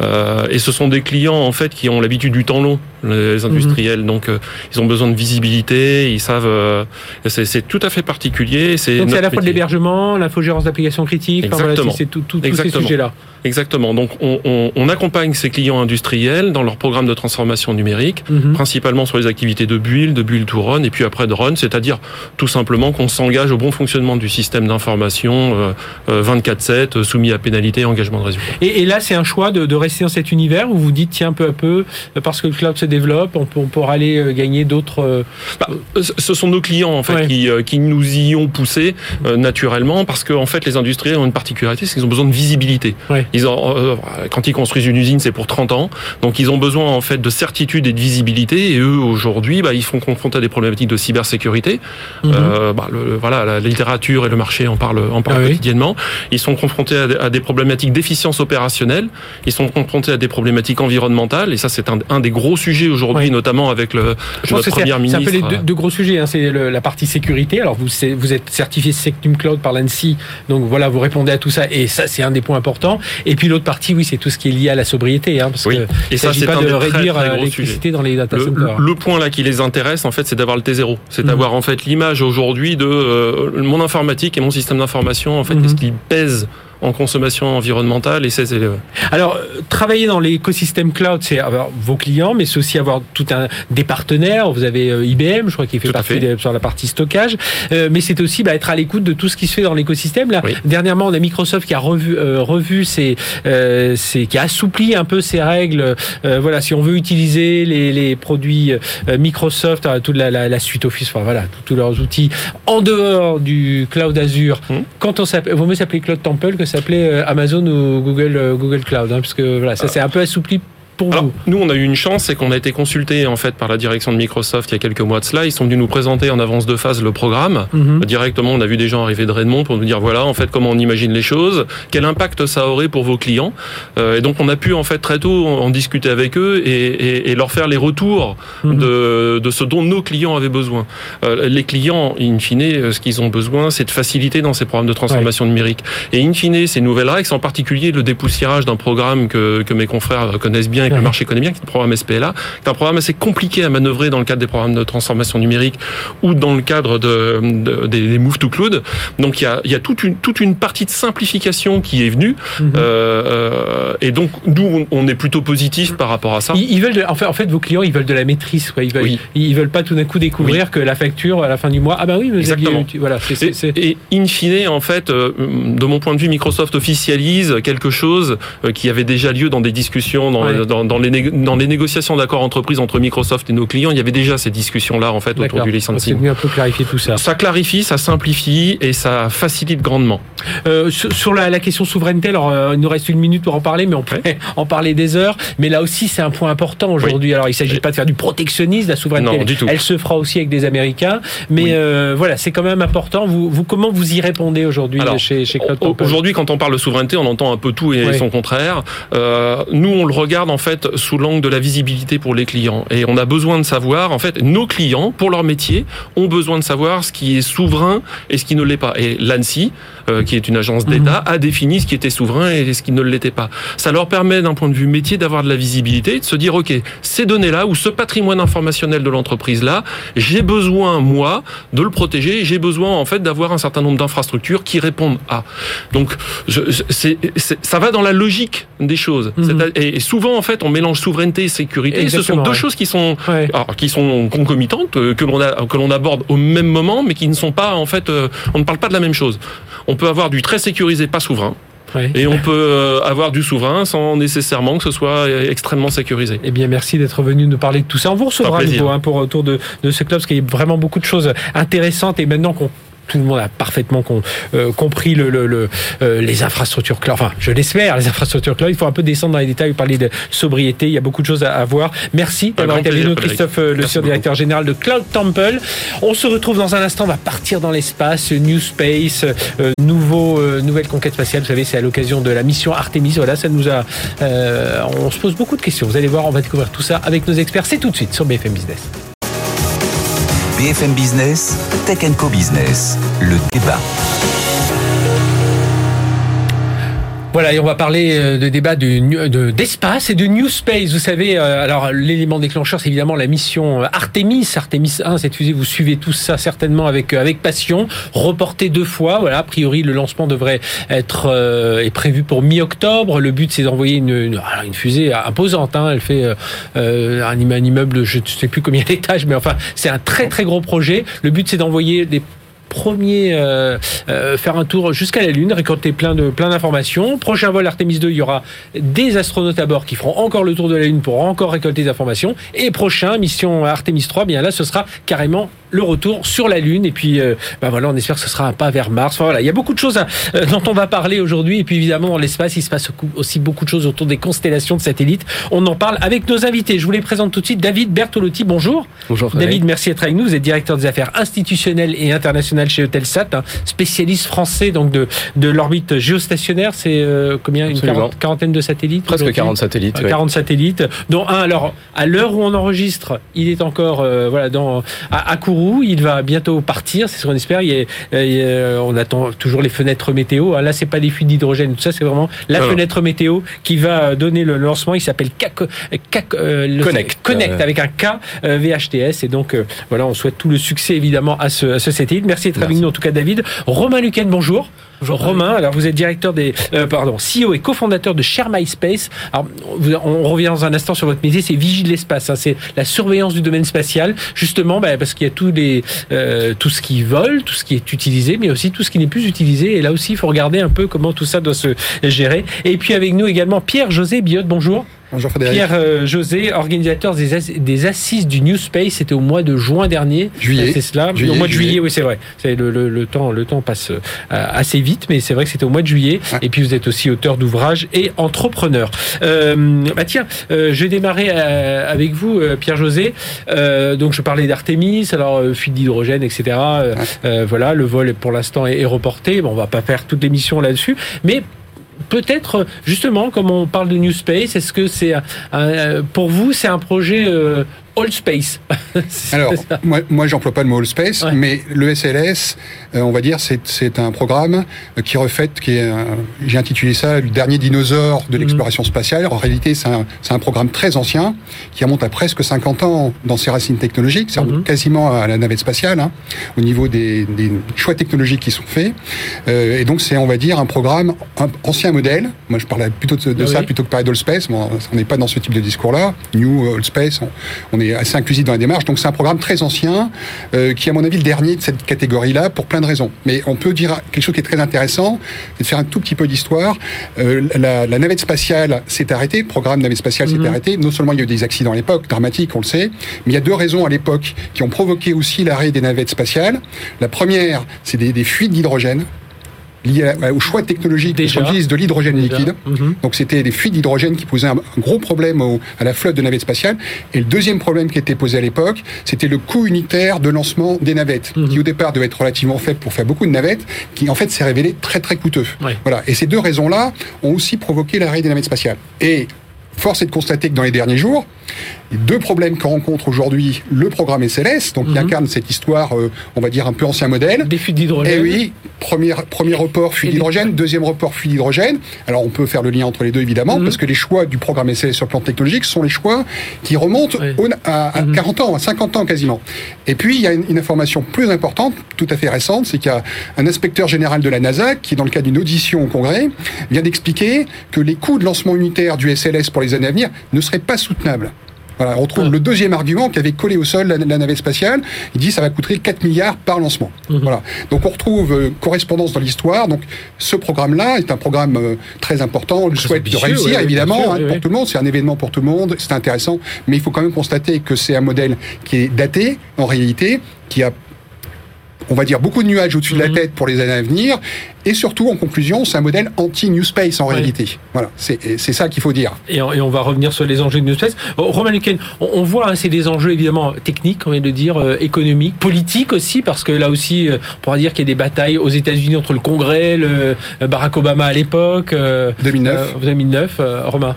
Euh, et ce sont des clients en fait qui ont l'habitude du temps long, les industriels. Mhm. Donc euh, ils ont besoin de visibilité, ils savent. Euh, c'est tout à fait particulier. C'est donc c'est à la fois de l'hébergement, l'infogérance d'applications critiques. Exactement. c'est tout, tous ces sujets-là. Exactement. Donc on, on, on, accompagne ces clients industriels dans leur programme de transformation numérique, mhm. principalement sur les activités de build, de build to run, et puis après de run, c'est-à-dire tout simplement qu'on s'engage au bon fonctionnement du système d'information euh, 24/7, soumis à pénalité et engagement de résultat. Et, et là, c'est un choix de, de, rester dans cet univers où vous dites, tiens, peu à peu, parce que le cloud se développe, on, on pourra aller euh, gagner d'autres. Euh, bah, ce sont nos clients en fait qui, euh, qui, nous y ont poussé naturellement, parce que en fait, les industriels ont une particularité, c'est qu'ils ont besoin de visibilité. Ils ont, quand ils construisent une usine, c'est pour 30 ans, donc ils ont besoin en fait de certitude et de visibilité. Et eux, aujourd'hui, bah, ils font confronter à des problématiques de cybersécurité. Mhm. bah, le, voilà, la littérature et le marché en parlent, en parlent ah quotidiennement. Ils sont confrontés à, à des problématiques d'efficience opérationnelle. Ils sont confrontés à des problématiques environnementales et ça c'est un, un, des gros sujets aujourd'hui, notamment avec le Je notre première ministre. C'est un peu les deux, gros sujets. Hein. C'est la partie sécurité. Alors vous, vous êtes certifié Sectum Cloud par l'ANSI, donc voilà, vous répondez à tout ça et ça c'est un des points importants. Et puis l'autre partie, oui, c'est tout ce qui est lié à la sobriété, hein, parce oui. que et ça c'est pas de réduire l'électricité dans les data centers. Le, le, point là qui les intéresse en fait, c'est d'avoir le T0, c'est d'avoir mhm. en fait l'image aujourd'hui de euh, mon informatique et mon système d'information en fait, mm -hmm. ce qu'il pèse en consommation environnementale et ses élèves. Alors, travailler dans l'écosystème cloud, c'est avoir vos clients, mais c'est aussi avoir tout un des partenaires. Vous avez IBM, je crois qu'il fait partie sur la partie stockage, mais c'est aussi bah, être à l'écoute de tout ce qui se fait dans l'écosystème. Là, dernièrement, on a Microsoft qui a revu, revu ses, qui a assoupli un peu ses règles. voilà, si on veut utiliser les, les produits Microsoft, toute la, la, la, suite Office, enfin voilà, tous leurs outils en dehors du cloud Azure. Hmm. Quand on s'appelle, vaut mieux s'appeler Cloud Temple que s'appeler euh, Amazon ou Google euh, Google Cloud, hein, parce que voilà, ça c'est un peu assoupli nous, on a eu une chance, c'est qu'on a été consulté en fait par la direction de Microsoft il y a quelques mois de cela. Ils sont venus nous présenter en avance de phase le programme. Mhm. Directement, on a vu des gens arriver de Redmond pour nous dire voilà en fait comment on imagine les choses, quel impact ça aurait pour vos clients. Euh, et donc on a pu en fait très tôt en discuter avec eux et, et, leur faire les retours mhm. de, de, ce dont nos clients avaient besoin. Euh, les clients, in fine, euh, ce qu'ils ont besoin, c'est de faciliter dans ces programmes de transformation numérique. Et in fine, ces nouvelles règles, en particulier le dépoussiérage d'un programme que, que mes confrères connaissent bien le marché économique, le programme SPLA, qui est un programme assez compliqué à manœuvrer dans le cadre des programmes de transformation numérique ou dans le cadre de, des, move to cloud. Donc il y a, il y a toute, une, toute une partie de simplification qui est venue. Mhm. Euh, euh, et donc nous, on est plutôt positif par rapport à ça. Ils, veulent, en, fait, en fait, vos clients, ils veulent de la maîtrise. Quoi. Ils, veulent, ils veulent pas tout d'un coup découvrir que la facture à la fin du mois, ah ben oui, mais Exactement. voilà, Et, in fine, en fait, euh, de mon point de vue, Microsoft officialise quelque chose qui avait déjà lieu dans des discussions dans, dans dans, les, dans les négociations d'accords entreprises entre Microsoft et nos clients, il y avait déjà ces discussions-là en fait autour du licensing. C'est venu un peu clarifier tout ça. Ça clarifie, ça simplifie et ça facilite grandement. Euh, sur, la, la, question souveraineté, alors euh, il nous reste une minute pour en parler, mais on peut [laughs] en parler des heures. Mais là aussi, c'est un point important aujourd'hui. Alors il ne s'agit pas de faire du protectionnisme, la souveraineté. Non, du tout. Elle se fera aussi avec des Américains, mais euh, voilà, c'est quand même important. Vous, vous, comment vous y répondez aujourd'hui chez, chez Aujourd'hui, quand on parle de souveraineté, on entend un peu tout et son contraire. nous, on le regarde en fait sous l'angle de la visibilité pour les clients. Et on a besoin de savoir, en fait, nos clients, pour leur métier, ont besoin de savoir ce qui est souverain et ce qui ne l'est pas. Et l'ANSI, euh, qui est une agence d'État, mhm. a défini ce qui était souverain et ce qui ne l'était pas. Ça leur permet, d'un point de vue métier, d'avoir de la visibilité, de se dire, OK, ces données-là ou ce patrimoine informationnel de l'entreprise-là, j'ai besoin, moi, de le protéger j'ai besoin, en fait, d'avoir un certain nombre d'infrastructures qui répondent à. Donc, je, ça va dans la logique des choses. Mhm. Et souvent, en fait, on mélange souveraineté et sécurité. ce sont deux choses qui sont, qui sont concomitantes, euh, que l'on que l'on aborde au même moment, mais qui ne sont pas, en fait, euh, on ne parle pas de la même chose. On peut avoir du très sécurisé, pas souverain. Et on peut euh, avoir du souverain sans nécessairement que ce soit extrêmement sécurisé. Eh bien, merci d'être venu nous parler de tout ça. On vous recevra à nouveau hein, pour autour de, de ce club, parce qu'il y a vraiment beaucoup de choses intéressantes. Et maintenant qu'on tout le monde a parfaitement euh, compris le, le, euh, les infrastructures cloud. Enfin, je l'espère, les [laughs] infrastructures cloud. Il faut un peu descendre dans les détails, parler de sobriété. Il y a beaucoup de choses à, voir. Merci d'avoir été avec nous, Christophe euh, Le surdirecteur général de Cloud Temple. On se retrouve dans un instant. On va partir dans l'espace, New Space, nouveau, nouvelle conquête spatiale. Vous savez, c'est à l'occasion de la mission Artemis. Voilà, ça nous a. on se pose beaucoup de questions. Vous allez voir, on va découvrir tout ça avec nos experts. C'est tout de suite sur BFM Business. BFM Business, Tech Co Business, le débat. Voilà, et on va parler euh, de débat d'espace de, et de New Space. Vous savez, euh, alors l'élément déclencheur, c'est évidemment la mission euh, Artemis. Artemis 1, cette fusée, vous suivez tout ça certainement avec passion. Reporté deux fois. Voilà, a priori, le lancement devrait être est prévu pour mi-octobre. Le but, c'est d'envoyer une, une, fusée imposante. Hein. Elle fait un immeuble, je ne sais plus combien [laughs] d'étages, mais enfin, c'est un très très gros projet. Le but, c'est d'envoyer des premier euh, euh, faire un tour jusqu'à la Lune, récolter plein de plein d'informations. Prochain vol Artemis 2, il y aura des astronautes à bord qui feront encore le tour de la Lune pour encore récolter des informations. Et prochain mission Artemis 3, bien là, ce sera carrément le retour sur la Lune. Et puis, euh, ben voilà, on espère que ce sera un pas vers Mars. voilà, il y a beaucoup de choses euh, dont on va parler aujourd'hui. Et puis, évidemment, dans l'espace, il se passe aussi beaucoup de choses autour des constellations de satellites. On en parle avec nos invités. Je vous les présente tout de suite. David Bertolotti, bonjour. Bonjour. David, merci d'être avec nous. Vous êtes directeur des affaires institutionnelles et internationales chez Eutelsat, hein, spécialiste français donc de, de l'orbite géostationnaire. C'est euh, combien? Une quarantaine de satellites Presque 40 satellites. 40 satellites, dont un, alors, à l'heure où on enregistre, il est encore voilà, dans, à, à Kourou il va bientôt partir, c'est ce qu'on espère. on attend toujours les fenêtres météo. Là, c'est pas des fuites d'hydrogène, tout ça, c'est vraiment la fenêtre météo qui va donner le lancement. Il s'appelle euh, Connect. Connect avec un K euh, VHTS. Et donc, euh, voilà, on souhaite tout le succès évidemment à ce, satellite. Merci d'être avec nous, en tout cas David. Romain Luquen, bonjour. Bonjour Romain, alors vous êtes directeur des, euh, pardon, CEO et cofondateur de Share My Space. Alors, on revient dans un instant sur votre métier, c'est Vigile l'espace, hein, c'est la surveillance du domaine spatial, justement, bah, parce qu'il y a tous les, euh, tout ce qui vole, tout ce qui est utilisé, mais aussi tout ce qui n'est plus utilisé. Et là aussi, il faut regarder un peu comment tout ça doit se gérer. Et puis avec nous également Pierre-José Biot, bonjour. Bonjour Frédéric. Pierre euh, José, organisateur des, des, assises du New Space, c'était au mois de juin dernier. Juillet. C'est cela. au mois de juillet, oui, c'est vrai. Le, le, le, temps, le temps passe euh, assez vite, mais c'est vrai que c'était au mois de juillet. Et puis vous êtes aussi auteur d'ouvrages et entrepreneur. Euh, bah tiens, euh, je vais démarrer avec vous, Pierre José. donc je parlais d'Artemis, alors fuite d'hydrogène, etc. voilà, le vol pour l'instant est, est, reporté. Bon, on va pas faire toute l'émission là-dessus, mais peut-être justement, comme on parle de New Space, est-ce que c'est pour vous c'est un projet euh, All Space. [laughs] Alors, moi, moi j'emploie pas le mot All Space, mais le SLS, euh, on va dire, c'est un programme qui refait, qui est, j'ai intitulé ça le dernier dinosaure de mhm. l'exploration spatiale. En réalité, c'est un, un, programme très ancien qui remonte à presque 50 ans dans ses racines technologiques, c'est mm quasiment à la navette spatiale, hein, au niveau des, des, choix technologiques qui sont faits. Euh, et donc, c'est, on va dire, un programme un ancien modèle. Moi, je parlais plutôt de, ah ça plutôt que parler d'All Space. Bon, on n'est pas dans ce type de discours-là. New All Space, on, on est assez inclusif dans la démarche. Donc c'est un programme très ancien, euh, qui est à mon avis le dernier de cette catégorie-là pour plein de raisons. Mais on peut dire quelque chose qui est très intéressant, c'est de faire un tout petit peu d'histoire. Euh, la, la, navette spatiale s'est arrêtée, le programme navette spatiale s'est mhm. arrêté. Non seulement il y a eu des accidents à l'époque, dramatiques, on le sait, mais il y a deux raisons à l'époque qui ont provoqué aussi l'arrêt des navettes spatiales. La première, c'est des, des fuites d'hydrogène lié au choix technologique de de l'hydrogène liquide. Mhm. Donc c'était des fuites d'hydrogène qui posaient un, gros problème à la flotte de navettes spatiales. Et le deuxième problème qui était posé à l'époque, c'était le coût unitaire de lancement des navettes, mhm. qui au départ devait être relativement faible pour faire beaucoup de navettes, qui en fait s'est révélé très très coûteux. Voilà. Et ces deux raisons-là ont aussi provoqué l'arrêt des navettes spatiales. Et force est de constater que dans les derniers jours, deux problèmes que rencontre aujourd'hui le programme SLS, donc qui mhm. incarne cette histoire, euh, on va dire un peu ancien modèle. Des fuites d'hydrogène. Eh oui, premier, premier report fuite d'hydrogène, [laughs] deuxième report fuite d'hydrogène. Alors on peut faire le lien entre les deux évidemment, mhm. parce que les choix du programme SLS sur le plan technologique sont les choix qui remontent à, 40 mhm. ans, à 50 ans quasiment. Et puis il y a une, information plus importante, tout à fait récente, c'est qu'il y a un inspecteur général de la NASA qui, dans le cadre d'une audition au Congrès, vient d'expliquer que les coûts de lancement unitaire du SLS pour les années à venir ne seraient pas soutenables. Voilà, on trouve le deuxième argument qui avait collé au sol la, navette spatiale. Il dit ça va coûter 4 milliards par lancement. Mhm. Voilà. Donc on retrouve euh, correspondance dans l'histoire. Donc ce programme-là est un programme euh, très important. On le souhaite de réussir, évidemment, hein, pour tout le monde. C'est un événement pour tout le monde. C'est intéressant. Mais il faut quand même constater que c'est un modèle qui est daté, en réalité, qui a on va dire, beaucoup de nuages au-dessus de la mhm. tête pour les années à venir. Et surtout, en conclusion, c'est un modèle anti-New Space en réalité. Voilà, c'est ça qu'il faut dire. Et on, va revenir sur les enjeux de New Space. Oh, Romain Luquen, on, voit, hein, c'est des enjeux évidemment techniques, on vient de dire, euh, économiques, politiques aussi, parce que là aussi, euh, on pourra dire qu'il y a des batailles aux États-Unis entre le Congrès, le euh, Barack Obama à l'époque. 2009. 2009, Romain.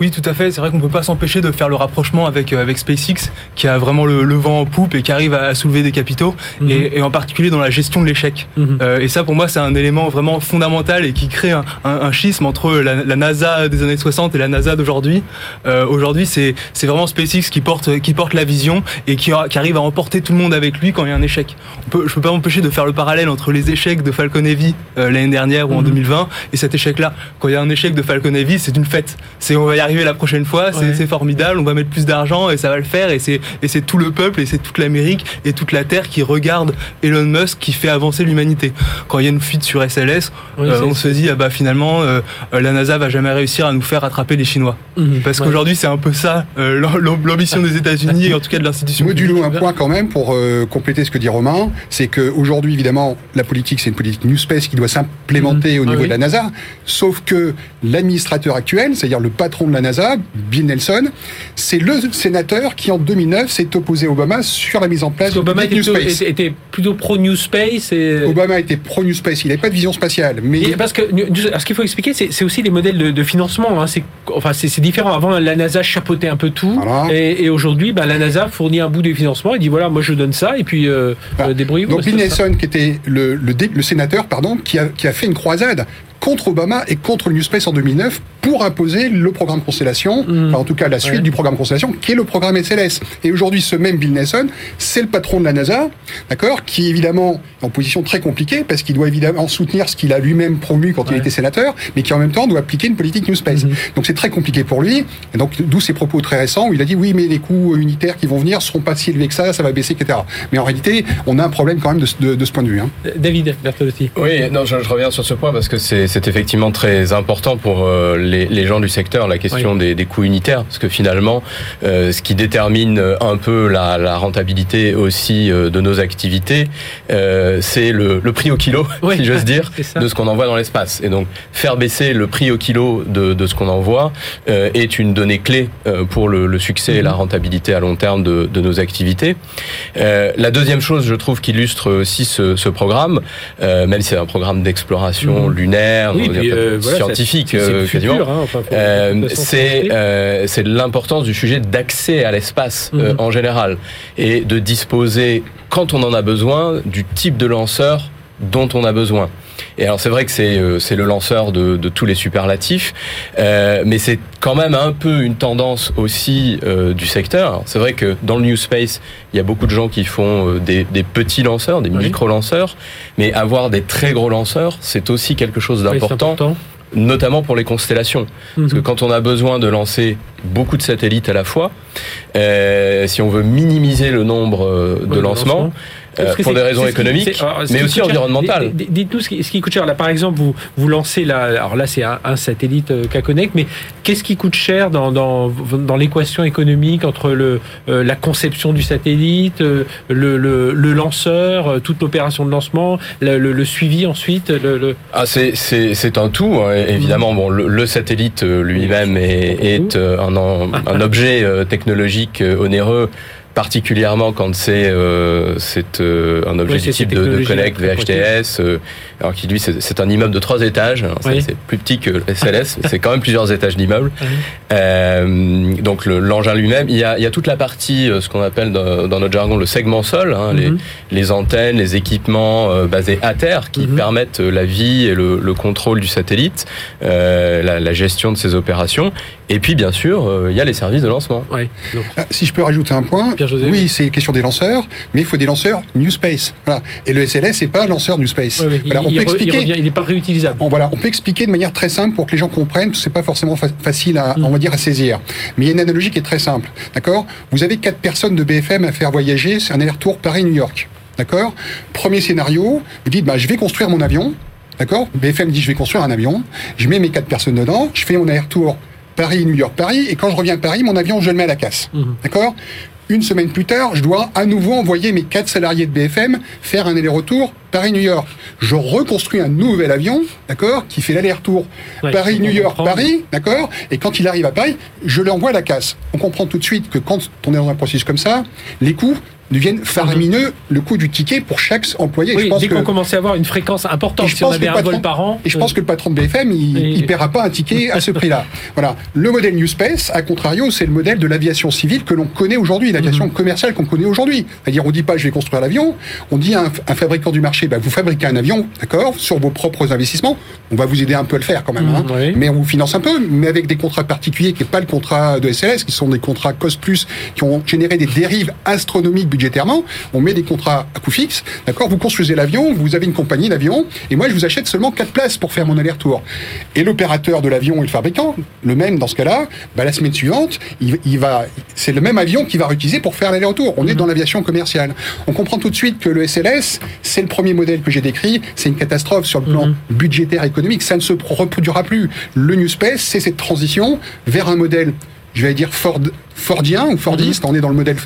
Oui, tout à fait. C'est vrai qu'on ne peut pas s'empêcher de faire le rapprochement avec, euh, avec SpaceX, qui a vraiment le, vent en poupe et qui arrive à, soulever des capitaux, mhm. et, en particulier dans la gestion de l'échec. Mhm. Euh, et ça, pour moi, c'est un élément vraiment fondamental et qui crée un, schisme entre la, NASA des années 60 et la NASA d'aujourd'hui. Euh, aujourd'hui, c'est vraiment SpaceX qui porte, qui porte la vision et qui, qui, arrive à emporter tout le monde avec lui quand il y a un échec. je ne peux pas m'empêcher de faire le parallèle entre les échecs de Falcon Heavy l'année dernière ou en 2020 mhm. et cet échec-là. Quand il y a un échec de Falcon Heavy, c'est une fête. C'est on va y arriver la prochaine fois, c'est formidable, on va mettre plus d'argent et ça va le faire et c'est et c'est tout le peuple et c'est toute l'Amérique et toute la Terre qui regarde Elon Musk qui fait avancer l'humanité. Quand il y a une fuite sur SLS, euh, on se dit ah bah finalement euh, la NASA va jamais réussir à nous faire attraper les Chinois. Mhm. Parce qu'aujourd'hui c'est un peu ça euh, l'ambition des États-Unis et en tout cas de l'institution. Modulo un point quand même pour compléter ce que dit Romain, c'est qu'aujourd'hui évidemment la politique c'est une politique New Space qui doit s'implémenter mhm. au niveau de la NASA, sauf que l'administrateur actuel, c'est-à-dire le patron de la NASA Bill Nelson, c'est le sénateur qui en 2009 s'est opposé à Obama sur la mise en place de Obama était, New plutôt, Space. était plutôt pro New Space. Et... Obama était pro New Space, il n'avait pas de vision spatiale. Mais parce que ce qu'il faut expliquer, c'est aussi les modèles de, financement. Hein. C'est enfin c'est différent. Avant, la NASA chapeautait un peu tout, et, aujourd'hui, bah, la NASA fournit un bout de financement. Il dit voilà, moi je donne ça, et puis euh, euh débrouillez-vous. Donc Bill Nelson, qui était le, le, le, sénateur, pardon, qui a, qui a fait une croisade contre Obama et contre le New Space en 2009 pour imposer le programme Constellation, mm. en tout cas la suite du programme Constellation, qui est le programme SLS. Et aujourd'hui, ce même Bill Nelson, c'est le patron de la NASA, d'accord, qui évidemment est en position très compliquée parce qu'il doit évidemment soutenir ce qu'il a lui-même promu quand il était sénateur, mais qui en même temps doit appliquer une politique New Space. Mm-hmm. Donc c'est très compliqué pour lui. Et donc d'où ses propos très récents où il a dit oui, mais les coûts unitaires qui vont venir seront pas si élevés que ça, ça va baisser, etc. Mais en réalité, on a un problème quand même de, de, ce point de vue. Hein. David Bertolotti. Oui, non, je, reviens sur ce point parce que c'est effectivement très important pour euh, les, les, gens du secteur, la question des, des, coûts unitaires, parce que finalement, euh, ce qui détermine un peu la, la rentabilité aussi euh, de nos activités, c'est le, le, prix au kilo, [laughs] si j'ose dire, [laughs] de ce qu'on envoie dans l'espace. Et donc, faire baisser le prix au kilo de, de ce qu'on envoie est une donnée clé pour le, le succès et la mhm. rentabilité à long terme de, de nos activités. la deuxième chose, je trouve, qui illustre aussi ce, ce programme, même si c'est un programme d'exploration mhm. lunaire, euh, scientifique euh. Hein, euh, c'est l'importance du sujet d'accès à l'espace mhm. en général et de disposer quand on en a besoin du type de lanceur dont on a besoin. Et alors c'est vrai que c'est c'est le lanceur de, de, tous les superlatifs, mais c'est quand même un peu une tendance aussi du secteur. C'est vrai que dans le New Space, il y a beaucoup de gens qui font des, des petits lanceurs, des micro lanceurs, mais avoir des très gros lanceurs, c'est aussi quelque chose d'important notamment pour les constellations. Parce que mhm. quand on a besoin de lancer beaucoup de satellites à la fois, euh, si on veut minimiser le nombre euh, de lancements, euh, pour des raisons économiques, mais aussi environnementales. Dites-nous ce, qui coûte cher. Là, par exemple, vous, vous lancez là, alors là, c'est un, satellite euh, K-Connect, mais qu'est-ce qui coûte cher dans, dans, dans l'équation économique entre le, euh, la conception du satellite, le, le, le lanceur, toute l'opération de lancement, le, le suivi ensuite le, Ah, c'est un tout. Hein. Évidemment, bon, le, satellite lui-même est, est un, un objet technologique onéreux particulièrement quand c'est euh, euh, un objet du type de, de, Connect VHTS, euh, alors qui lui c'est un immeuble de trois étages, c'est plus petit que le SLS, mais [laughs] c'est quand même plusieurs étages d'immeuble. Euh, donc l'engin lui-même, il y a, il y a toute la partie, euh, ce qu'on appelle dans, dans, notre jargon le segment sol, hein, les, mhm. les, antennes, les équipements euh, basés à terre qui mhm. permettent la vie et le, le contrôle du satellite, la, la, gestion de ces opérations, et puis bien sûr il y a les services de lancement. Ah, si je peux rajouter un point, oui, c'est question des lanceurs, mais il faut des lanceurs New Space. Voilà. Et le SLS, c'est pas un lanceur New Space. voilà, on il, peut expliquer. Il n'est pas réutilisable. On, voilà, on peut expliquer de manière très simple pour que les gens comprennent. C'est pas forcément facile à, on va dire, à saisir. Mais il y a une analogie qui est très simple. D'accord? Vous avez quatre personnes de BFM à faire voyager. C'est un aller-retour Paris-New York. D'accord? Premier scénario. Vous dites, bah, je vais construire mon avion. D'accord? BFM dit, je vais construire un avion. Je mets mes quatre personnes dedans. Je fais mon aller-retour Paris, New York, Paris. Et quand je reviens à Paris, mon avion, je le mets à la casse. Mhm. D'accord? Une semaine plus tard, je dois à nouveau envoyer mes quatre salariés de BFM faire un aller-retour Paris-New York. Je reconstruis un nouvel avion, d'accord, qui fait l'aller-retour Paris-New York-Paris, d'accord, et quand il arrive à Paris, je l'envoie à la casse. On comprend tout de suite que quand on est dans un processus comme ça, les coûts deviennent faramineux le coût du ticket pour chaque employé. je pense dès qu'on commençait à avoir une fréquence importante, si on avait un vol par an. Et je pense que le patron de BFM, il ne paiera pas un ticket à ce [laughs] prix-là. Voilà. Le modèle New Space, à contrario, c'est le modèle de l'aviation civile que l'on connaît aujourd'hui, l'aviation mhm. commerciale qu'on connaît aujourd'hui. C'est-à-dire, on dit pas je vais construire l'avion, on dit à un, fabricant du marché, bah, vous fabriquez un avion, d'accord, sur vos propres investissements, on va vous aider un peu à le faire quand même, hein. mhm, mais on vous finance un peu, mais avec des contrats particuliers qui n'est pas le contrat de SLS, qui sont des contrats cost plus, qui ont généré des dérives astronomiques budgétairement on met des contrats à coût fixe, d'accord Vous construisez l'avion, vous avez une compagnie d'avion, et moi je vous achète seulement 4 places pour faire mon aller-retour. Et l'opérateur de l'avion et le fabricant, le même dans ce cas-là, bah, la semaine suivante, il, va, c'est le même avion qu'il va réutiliser pour faire l'aller-retour. On est dans l'aviation commerciale. On comprend tout de suite que le SLS, c'est le premier modèle que j'ai décrit, c'est une catastrophe sur le plan mhm. budgétaire économique, ça ne se reproduira plus. Le New Space, c'est cette transition vers un modèle je vais dire Ford, Fordien ou Fordiste, mhm. on est dans le modèle,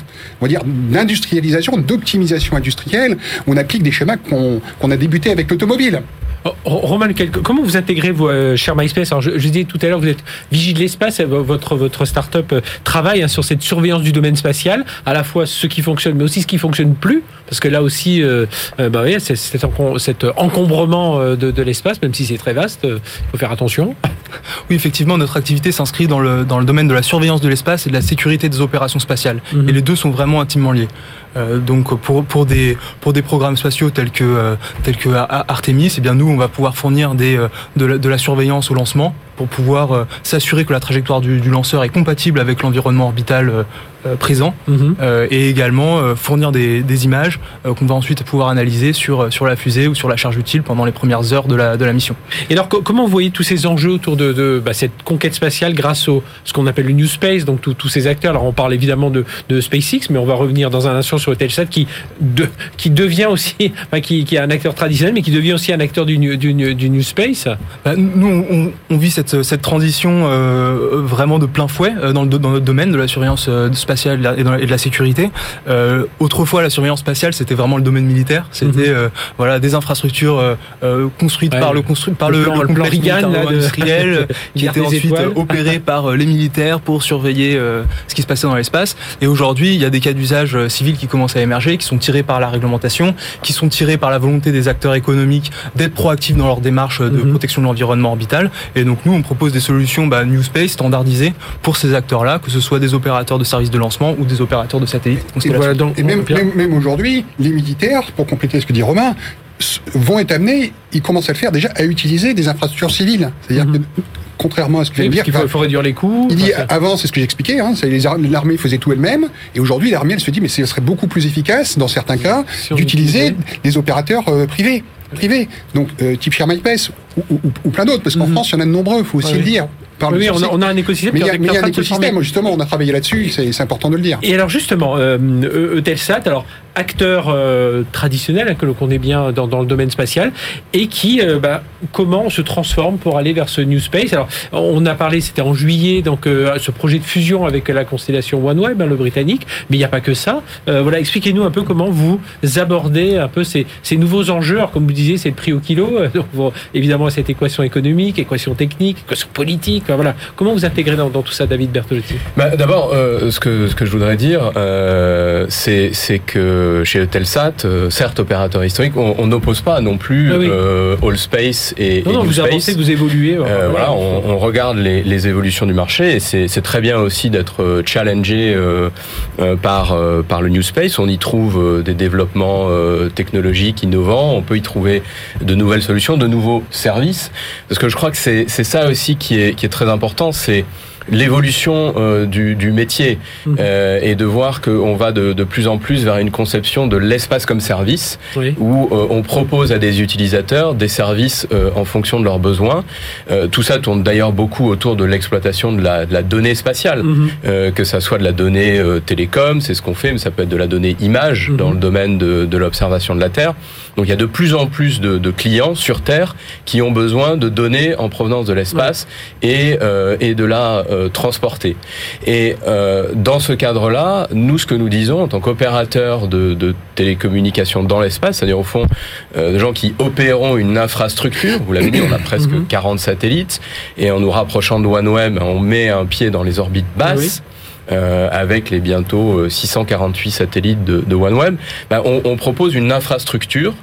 on va dire, d'industrialisation, d'optimisation industrielle, on applique des schémas qu'on a débuté avec l'automobile. Oh, Roman, comment vous intégrez, vous, euh, cher MySpace Alors, je, je disais tout à l'heure, vous êtes vigile de l'espace, votre, votre start-up euh, travaille hein, sur cette surveillance du domaine spatial, à la fois ce qui fonctionne, mais aussi ce qui fonctionne plus, parce que là aussi, euh, euh bah, c'est cet, encombrement de, de l'espace, même si c'est très vaste, il faut faire attention. [laughs] Oui, effectivement, notre activité s'inscrit dans le, dans le domaine de la surveillance de l'espace et de la sécurité des opérations spatiales. Mhm. Et les deux sont vraiment intimement liés. Euh, donc pour, pour, des, pour des programmes spatiaux tels que, tels que Artemis, eh bien nous, on va pouvoir fournir des, de, la, de la surveillance au lancement pour pouvoir s'assurer que la trajectoire du, du, lanceur est compatible avec l'environnement orbital euh, présent mhm. euh, et également euh, fournir des, des images qu'on va ensuite pouvoir analyser sur, sur la fusée ou sur la charge utile pendant les premières heures de la, de la mission. Et alors comment vous voyez tous ces enjeux autour de, de bah, cette conquête spatiale grâce au ce qu'on appelle le New Space, donc tous ces acteurs? Alors on parle évidemment de, de, SpaceX, mais on va revenir dans un instant sur Telsat qui, de, qui devient aussi, [laughs] enfin, qui, qui est un acteur traditionnel, mais qui devient aussi un acteur du, du, du New Space. Bah, nous, on, on, vit cette, cette transition euh, vraiment de plein fouet dans, le, dans notre domaine de la surveillance spatiale spatiale et de la sécurité. Euh, autrefois, la surveillance spatiale, c'était vraiment le domaine militaire. C'était mhm. euh, voilà des infrastructures euh, euh construites par le construit par le, le, plan, Reagan, industriel [laughs] qui étaient ensuite opérés [laughs] par les militaires pour surveiller ce qui se passait dans l'espace. Et aujourd'hui, il y a des cas d'usage civils qui commencent à émerger, qui sont tirés par la réglementation, qui sont tirés par la volonté des acteurs économiques d'être proactifs dans leur démarche de mhm. protection de l'environnement orbital. Et donc nous, on propose des solutions bah, New Space standardisées pour ces acteurs-là, que ce soit des opérateurs de services de lancement ou des opérateurs de satellites. Et, même, même, aujourd'hui, les militaires, pour compléter ce que dit Romain, vont être amenés, ils commencent à le faire déjà, à utiliser des infrastructures civiles. C'est-à-dire mhm. que contrairement à ce que je viens de dire. Il faut, réduire les coûts. Il dit, avant, c'est ce que j'expliquais, hein, l'armée faisait tout elle-même, et aujourd'hui, l'armée, elle se dit, mais ce serait beaucoup plus efficace, dans certains cas, d'utiliser des opérateurs euh, privés. Privés. Donc, euh, type Sherman ou, ou, plein d'autres, parce qu'en mhm. France, il y en a de nombreux, il faut aussi le dire oui, on a, un écosystème. Mais il y a, un écosystème, justement, on a travaillé là-dessus, c'est important de le dire. Et alors justement, euh, Eutelsat, alors acteur euh, traditionnel hein, que l'on connaît bien dans, dans, le domaine spatial, et qui, euh, bah, comment se transforme pour aller vers ce New Space? Alors, on a parlé, c'était en juillet, donc euh, ce projet de fusion avec la constellation OneWeb, hein, le britannique, mais il n'y a pas que ça. Euh, voilà, expliquez-nous un peu comment vous abordez un peu ces, ces nouveaux enjeux. Alors, comme vous disiez, c'est le prix au kilo. Donc, bon, évidemment, cette équation économique, équation technique, équation politique. Voilà. Comment vous intégrez dans, dans tout ça, David Bertolotti bah, D'abord, euh, ce, que, ce que je voudrais dire, euh, c'est que chez Telsat, euh, certes opérateur historique, on n'oppose pas non plus ah Allspace et, non, non, vous avancez, vous évoluez. voilà, on, on, regarde les, les, évolutions du marché et c'est très bien aussi d'être challengé par, par le New Space. On y trouve des développements technologiques innovants, on peut y trouver de nouvelles solutions, de nouveaux services. Parce que je crois que c'est ça aussi qui est, qui est très important, c'est l'évolution euh, du, du, métier mhm. euh, et de voir qu'on va de, de, plus en plus vers une conception de l'espace comme service où euh, on propose à des utilisateurs des services en fonction de leurs besoins. Tout ça tourne d'ailleurs beaucoup autour de l'exploitation de la, de la, donnée spatiale, mhm. que ça soit de la donnée télécom, c'est ce qu'on fait, mais ça peut être de la donnée image mhm. dans le domaine de, de l'observation de la Terre. Donc il y a de plus en plus de, de, clients sur Terre qui ont besoin de données en provenance de l'espace et, et de la euh, transporter. Et euh, dans ce cadre-là, nous, ce que nous disons en tant qu'opérateurs de, de, télécommunications dans l'espace, c'est-à-dire au fond, euh, des gens qui opéreront une infrastructure, vous l'avez dit, on a presque 40 mhm. satellites, et en nous rapprochant de OneWeb, on met un pied dans les orbites basses. Euh, avec les bientôt 648 satellites de, de OneWeb, ben on, on, propose une infrastructure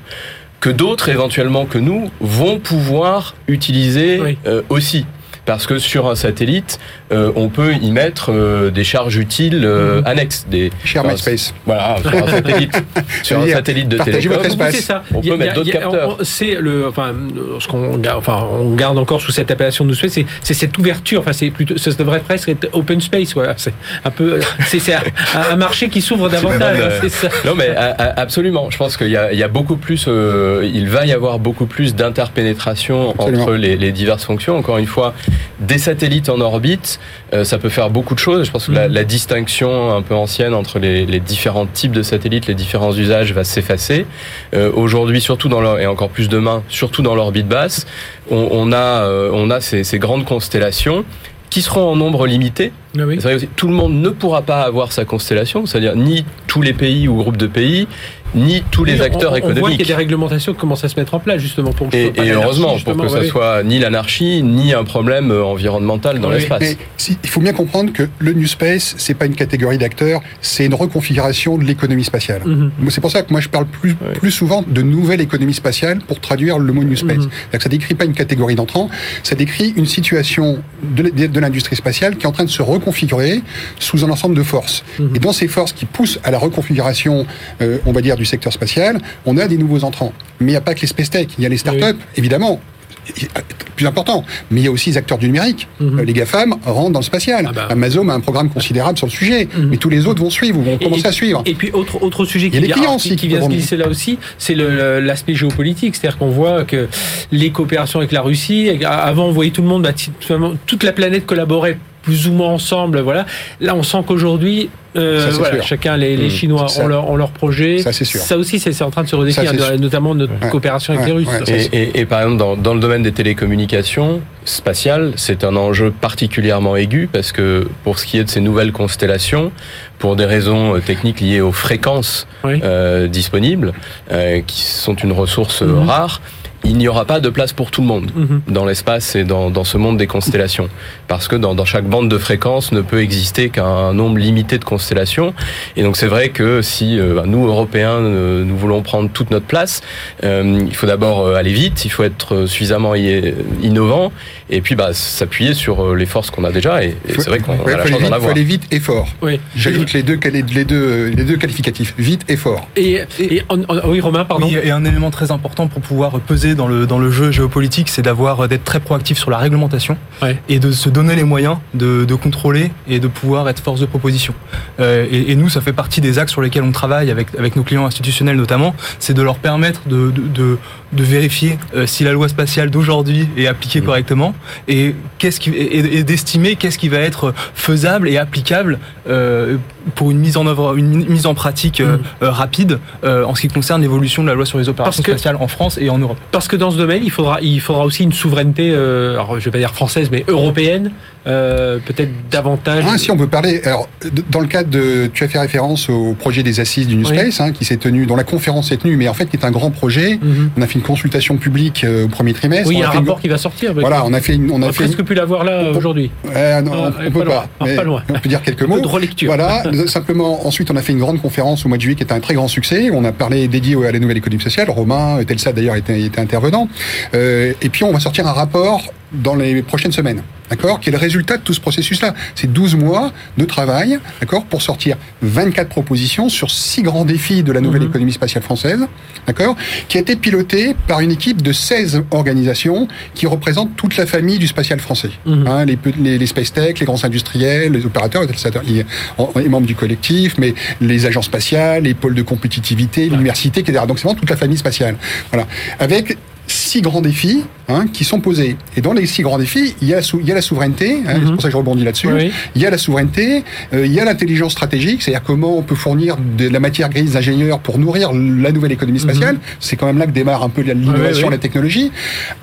que d'autres éventuellement que nous vont pouvoir utiliser euh, aussi parce que sur un satellite, euh, on peut y mettre euh, des charges utiles euh, mhm. annexes. Des, Cher MySpace. Voilà, sur un satellite, [laughs] sur un satellite de télécom, ça. on peut mettre d'autres capteurs. C'est le, enfin, ce qu'on enfin, on garde encore sous cette appellation de space, c'est cette ouverture. Enfin, c'est plutôt, ça devrait presque être open space. Voilà, c'est un peu, c'est un, un, marché qui s'ouvre davantage. Hein, ça. Non, mais absolument. Je pense qu'il y, y, a beaucoup plus, il va y avoir beaucoup plus d'interpénétration entre les, les diverses fonctions. Encore une fois, des satellites en orbite, euh, ça peut faire beaucoup de choses. Je pense que la, mm. distinction un peu ancienne entre les, différents types de satellites, les différents usages va s'effacer. Euh, aujourd'hui, surtout dans et encore plus demain, surtout dans l'orbite basse, on, a, euh, on a ces, ces grandes constellations qui seront en nombre limité. Ah tout le monde ne pourra pas avoir sa constellation, c'est-à-dire ni tous les pays ou groupes de pays, ni tous les acteurs économiques. On voit qu'il y a des réglementations qui commencent à se mettre en place justement pour que et, et heureusement pour que ça soit ni l'anarchie ni un problème euh, environnemental dans l'espace. il faut bien comprendre que le New Space c'est pas une catégorie d'acteurs, c'est une reconfiguration de l'économie spatiale. Mhm. C'est pour ça que moi je parle plus plus souvent de nouvelle économie spatiale pour traduire le mot New Space. Mm -hmm. Ça décrit pas une catégorie d'entrants, ça décrit une situation de, de l'industrie spatiale qui est en train de se reconfigurer reconfiguré sous un ensemble de forces. Mhm. Et dans ces forces qui poussent à la reconfiguration, euh, on va dire, du secteur spatial, on a des nouveaux entrants. Mais il n'y a pas que les space tech, il y a les startups, évidemment plus important. Mais il y a aussi les acteurs du numérique. Mhm. Les GAFAM rentrent dans le spatial. Ah bah. Amazon a un programme considérable sur le sujet. Mhm. Mais tous les autres vont suivre, vont commencer à suivre. Et puis, autre, autre sujet qui, vient, qui, qui vient se glisser là aussi, c'est l'aspect géopolitique. C'est-à-dire qu'on voit que les coopérations avec la Russie, avant, on voyait tout le monde, bah, toute la planète collaborait plus ou moins ensemble. Voilà. Là, on sent qu'aujourd'hui, euh, chacun, les, les mmh. Chinois ont leur, ont leur projet. Ça, sûr. ça aussi, c'est en train de se redéfinir, notamment notre coopération avec les Russes. Et, et, par exemple, dans, dans, le domaine des télécommunications spatiales, c'est un enjeu particulièrement aigu parce que pour ce qui est de ces nouvelles constellations, pour des raisons euh, techniques liées aux fréquences euh, disponibles, euh, qui sont une ressource mmh. rare, il n'y aura pas de place pour tout le monde mhm. dans l'espace et dans, dans, ce monde des constellations. Parce que dans, dans chaque bande de fréquence ne peut exister qu'un nombre limité de constellations. Et donc c'est vrai que si euh, bah, nous, Européens, euh, nous voulons prendre toute notre place, euh, il faut d'abord aller vite, il faut être suffisamment innovant, et puis bah, s'appuyer sur les forces qu'on a déjà. Et, c'est vrai qu'on a la chance d'en avoir. Il faut aller vite et fort. Oui. J'ajoute les deux, les, deux, les deux qualificatifs, vite et fort. Et, et, oui, Romain, pardon. et un élément très important pour pouvoir peser dans le, dans le jeu géopolitique, c'est d'avoir d'être très proactif sur la réglementation et de se donner les moyens de, de, contrôler et de pouvoir être force de proposition. Euh, et, et, nous, ça fait partie des axes sur lesquels on travaille avec, avec nos clients institutionnels notamment, c'est de leur permettre de, de, de vérifier euh, si la loi spatiale d'aujourd'hui est appliquée mmh. correctement et qu'est-ce qui et, d'estimer qu'est-ce qui va être faisable et applicable euh, pour une mise en œuvre, une mise en pratique mmh. rapide en ce qui concerne l'évolution de la loi sur les opérations spatiales en France et en Europe. Parce que dans ce domaine, il faudra, il faudra aussi une souveraineté, euh, alors je vais pas dire française, mais européenne, euh, peut-être davantage. Ah, si on peut parler. Alors, dans le cadre de, tu as fait référence au projet des assises du New Space, hein, qui s'est tenu, dont la conférence est tenue, mais en fait qui est un grand projet. Mhm. On a fait une consultation publique euh, au premier trimestre. Oui, il y a un rapport qui va sortir. Voilà, on a fait une, on a, on presque pu l'avoir là aujourd'hui. Euh, non, ah, on, peut pas. pas loin. On peut dire quelques [laughs] mots. de relecture. Voilà. simplement, ensuite, on a fait une grande conférence au mois de juillet qui était un très grand succès. On a parlé dédié à la nouvelle économie sociale. Romain, Telsa d'ailleurs était, était intervenant. Euh, et puis on va sortir un rapport dans les prochaines semaines, d'accord, qui est le résultat de tout ce processus-là. C'est 12 mois de travail, d'accord, pour sortir 24 propositions sur six grands défis de la nouvelle mhm. économie spatiale française, d'accord, qui a été piloté par une équipe de 16 organisations qui représentent toute la famille du spatial français. Mhm. Hein, les, les, les, space tech, les grands industriels, les opérateurs, les membres du collectif, mais les agences spatiales, les pôles de compétitivité, l'université, etc. Donc c'est vraiment toute la famille spatiale. Voilà. Avec six grands défis hein, qui sont posés. Et dans les six grands défis, il y a, il y a la souveraineté, hein, c'est mhm. pour ça que je rebondis là-dessus, il y a la souveraineté, euh, il y a l'intelligence stratégique, c'est-à-dire comment on peut fournir de la matière grise d'ingénieurs pour nourrir la nouvelle économie spatiale. Mhm. C'est quand même là que démarre un peu l'innovation, la technologie.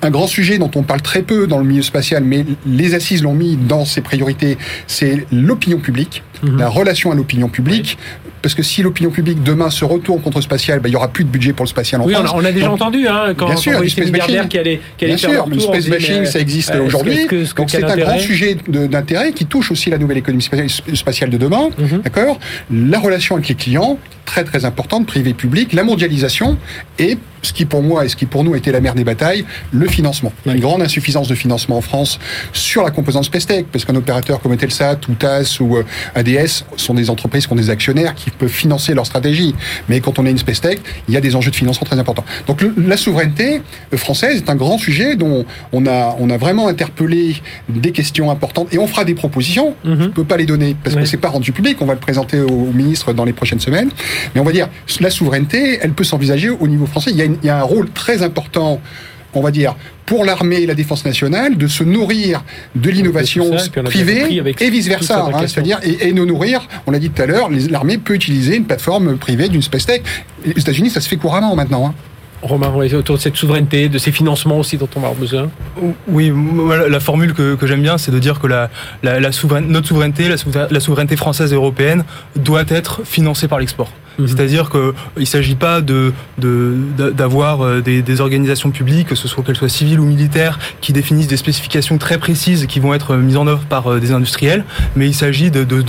Un grand sujet dont on parle très peu dans le milieu spatial, mais les assises l'ont mis dans ses priorités, c'est l'opinion publique, mhm. la relation à l'opinion publique, parce que si l'opinion publique demain se retourne contre le spatial, ben, il y aura plus de budget pour le spatial en oui, France. On a, déjà entendu hein, quand, bien sûr, space machine, qui allait, qui allait bien sûr, le space machine, ça existe aujourd'hui. Donc c'est un grand sujet d'intérêt qui touche aussi la nouvelle économie spatiale de demain. Mhm. D'accord? La relation avec les clients, très très importante, privé-public, la mondialisation et ce qui pour moi et ce qui pour nous était la mère des batailles, le financement. Il y a une grande insuffisance de financement en France sur la composante SpaceTech, parce qu'un opérateur comme Intelsat ou TAS ou euh, ADS sont des entreprises qui ont des actionnaires qui peuvent financer leur stratégie. Mais quand on a une SpaceTech, il y a des enjeux de financement très importants. Donc la souveraineté euh, française est un grand sujet dont on a, on a vraiment interpellé des questions importantes et on fera des propositions. Mm -hmm. peut pas les donner parce que c'est pas rendu public. On va le présenter au ministre dans les prochaines semaines. Mais on va dire la souveraineté, elle peut s'envisager au niveau français. Il y a une il y a un rôle très important on va dire, pour l'armée et la défense nationale, de se nourrir de l'innovation privée et vice-versa. Hein, c'est-à-dire, et, et, nous nourrir, on l'a dit tout à l'heure, l'armée peut utiliser une plateforme privée d'une space tech. Les États-Unis, ça se fait couramment maintenant. Hein. Romain, autour de cette souveraineté, de ces financements aussi dont on va avoir besoin? Oui, la formule que, j'aime bien, c'est de dire que la, la, notre souveraineté, la souveraineté française et européenne doit être financée par l'export. Mhm. C'est-à-dire qu'il ne s'agit pas de d'avoir euh, des, des, organisations publiques, que ce soit qu'elles soient civiles ou militaires, qui définissent des spécifications très précises qui vont être mises en œuvre par euh, des industriels, mais il s'agit de, de,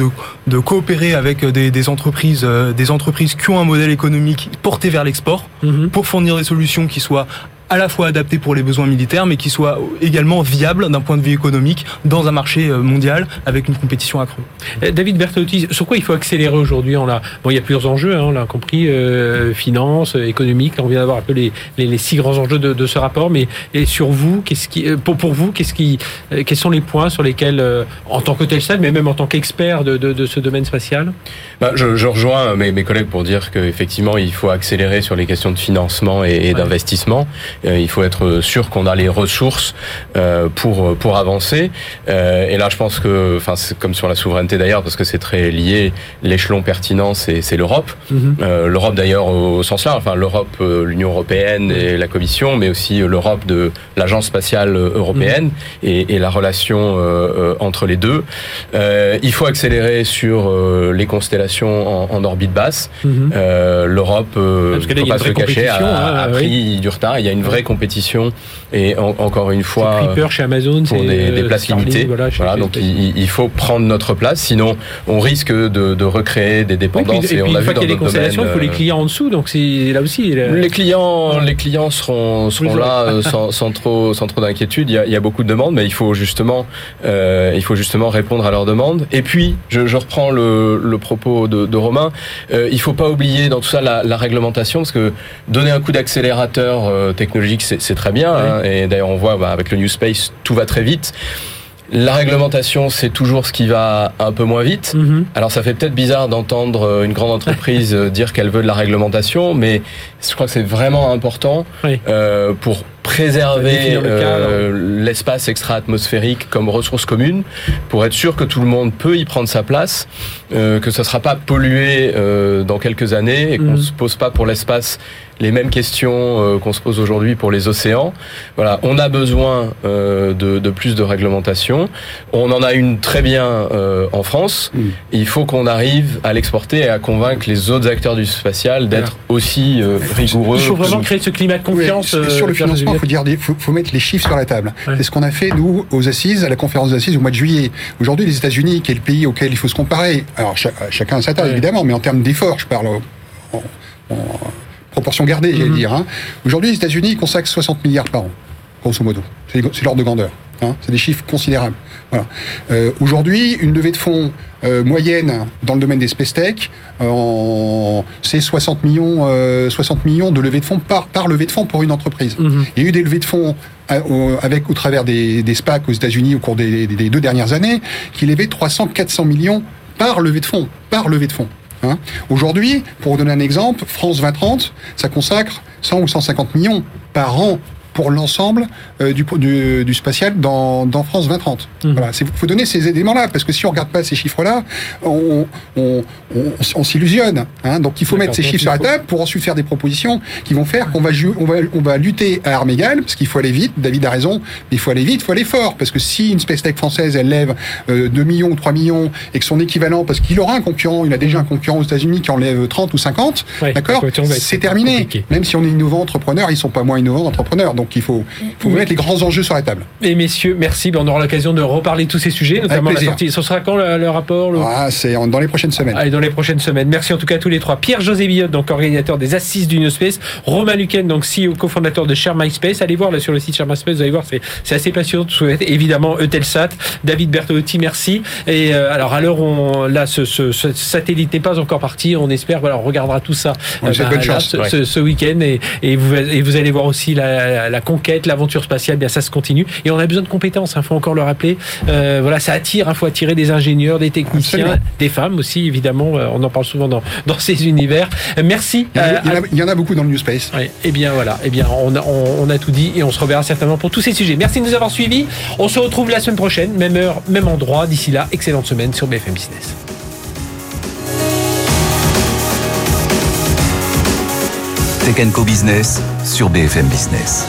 de, coopérer avec des, des, entreprises, euh, des entreprises qui ont un modèle économique porté vers l'export, mhm. pour fournir des solutions qui soient à la fois adapté pour les besoins militaires, mais qui soit également viable d'un point de vue économique dans un marché mondial avec une compétition accrue. David Bertolotti, sur quoi il faut accélérer aujourd'hui On bon, il y a plusieurs enjeux, hein, on l'a compris, euh, finance, économique. On vient d'avoir un peu les, les, six grands enjeux de, de, ce rapport, mais et sur vous, qu'est-ce qui, pour, pour vous, qu'est-ce qui, quels sont les points sur lesquels, en tant que Telsat, mais même en tant qu'expert de, de, de, ce domaine spatial? Bah, je, je, rejoins mes, mes collègues pour dire qu'effectivement, il faut accélérer sur les questions de financement et, et d'investissement. Euh, il faut être sûr qu'on a les ressources euh, pour pour avancer. Euh, et là, je pense que, enfin, c'est comme sur la souveraineté d'ailleurs, parce que c'est très lié. L'échelon pertinent, c'est l'Europe. Mhm. L'Europe d'ailleurs au, sens large. Enfin, l'Europe, l'Union européenne et la Commission, mais aussi l'Europe de l'Agence spatiale européenne mhm. et, et, la relation entre les deux. il faut accélérer sur les constellations en, en orbite basse. Mhm. L'Europe, ne peut pas se cacher, a, a hein, pris du retard. Il y a une vraie compétition et encore une fois peur chez Amazon pour des, des, euh, places limitées. Voilà, donc il, il, faut prendre notre place, sinon on risque de, de recréer des dépendances. et, puis, et, on a vu dans des constellations, il faut les euh, clients en dessous, donc c'est là aussi. Les clients, les clients seront seront là euh, [laughs] sans, sans, trop sans trop d'inquiétude. Il y, a, il y a beaucoup de demandes, mais il faut justement euh, il faut justement répondre à leurs demandes. Et puis je, je reprends le, le propos de, de Romain. Euh, il faut pas oublier dans tout ça la, la réglementation, parce que donner un coup d'accélérateur technologique, c'est très bien. Hein, et d'ailleurs, on voit bah, avec le New Space, tout va très vite. La réglementation, c'est toujours ce qui va un peu moins vite. Mhm. Alors ça fait peut-être bizarre d'entendre euh, une grande entreprise euh, dire qu'elle veut de la réglementation, mais je crois que c'est vraiment important euh, pour préserver euh, l'espace extra-atmosphérique comme ressource commune, pour être sûr que tout le monde peut y prendre sa place, euh, que ça ne sera pas pollué dans quelques années et qu'on ne mhm. se pose pas pour l'espace les mêmes questions euh, qu'on se pose aujourd'hui pour les océans. Voilà, on a besoin euh, de, de, plus de réglementation. On en a une très bien euh, en France. Mm. Il faut qu'on arrive à l'exporter et à convaincre les autres acteurs du spatial d'être aussi rigoureux. Il faut vraiment créer ce climat de confiance. sur le financement, il faut dire, faut, faut, mettre les chiffres sur la table. C'est ce qu'on a fait nous aux assises, à la conférence d'assises au mois de juillet. Aujourd'hui, les États-Unis, qui est le pays auquel il faut se comparer. Alors chacun a sa taille évidemment, mais en termes d'efforts, je parle. En, en, proportion gardée, j'allais mhm. dire. Hein. Aujourd'hui, les États-Unis consacrent 60 milliards par an, grosso modo. C'est l'ordre de grandeur. Hein. C'est des chiffres considérables. Voilà. Euh, Aujourd'hui, une levée de fonds euh, moyenne dans le domaine des space tech, euh, c'est 60 millions, 60 millions de levée de fonds par, par levée de fonds pour une entreprise. Mhm. Il y a eu des levées de fonds avec au travers des, des SPAC aux États-Unis au cours des, des, deux dernières années qui levaient 300-400 millions par levée de fonds, par levée de fonds. Hein. Aujourd'hui, pour vous donner un exemple, France 2030, ça consacre 100 ou 150 millions par an pour l'ensemble euh, du, du, du, spatial dans, dans France 2030. Mmh. Voilà, il faut donner ces éléments-là, parce que si on regarde pas ces chiffres-là, on, on, on, on s'illusionne. Hein. Donc il faut mettre ces chiffres sur la table pour ensuite faire des propositions qui vont faire qu'on va, on va, on va lutter à armes égales, parce qu'il faut aller vite, David a raison, mais il faut aller vite, il faut aller fort, parce que si une space tech française, elle lève euh, 2 millions ou 3 millions, et que son équivalent, parce qu'il aura un concurrent, il a déjà un concurrent aux États-Unis qui en lève 30 ou 50, d'accord C'est terminé. Même si on est innovant entrepreneur, ils sont pas moins innovants entrepreneurs. Donc donc il faut, faut mettre les grands enjeux sur la table. Et messieurs, merci. Ben, on aura l'occasion de reparler de tous ces sujets, notamment la sortie. Ce sera quand le, rapport ah, C'est dans les prochaines semaines. Allez, dans les prochaines semaines. Merci en tout cas à tous les trois. Pierre-José Billot, donc organisateur des Assises du New Space. Romain Luquen, donc CEO, cofondateur de Share My Space. Allez voir là sur le site Share My Space, vous allez voir, c'est assez passionnant. Évidemment, Eutelsat. David Bertolotti, merci. Et euh, alors, à l'heure où là, ce, ce, ce satellite n'est pas encore parti, on espère, voilà, on regardera tout ça euh, bah, là, ce, ce week-end et, et, vous, et vous allez voir aussi la, la la conquête, l'aventure spatiale, bien ça se continue. Et on a besoin de compétences, il hein, faut encore le rappeler. Euh, voilà, ça attire, il hein, faut attirer des ingénieurs, des techniciens, des femmes aussi, évidemment. Euh, on en parle souvent dans, [laughs] dans ces univers. Merci. Il y, en a, il y en a beaucoup dans le New Space. et eh bien voilà, eh bien on a, on, a tout dit et on se reverra certainement pour tous ces sujets. Merci de nous avoir suivis. On se retrouve la semaine prochaine, même heure, même endroit. D'ici là, excellente semaine sur BFM Business. Tech Business sur BFM Business.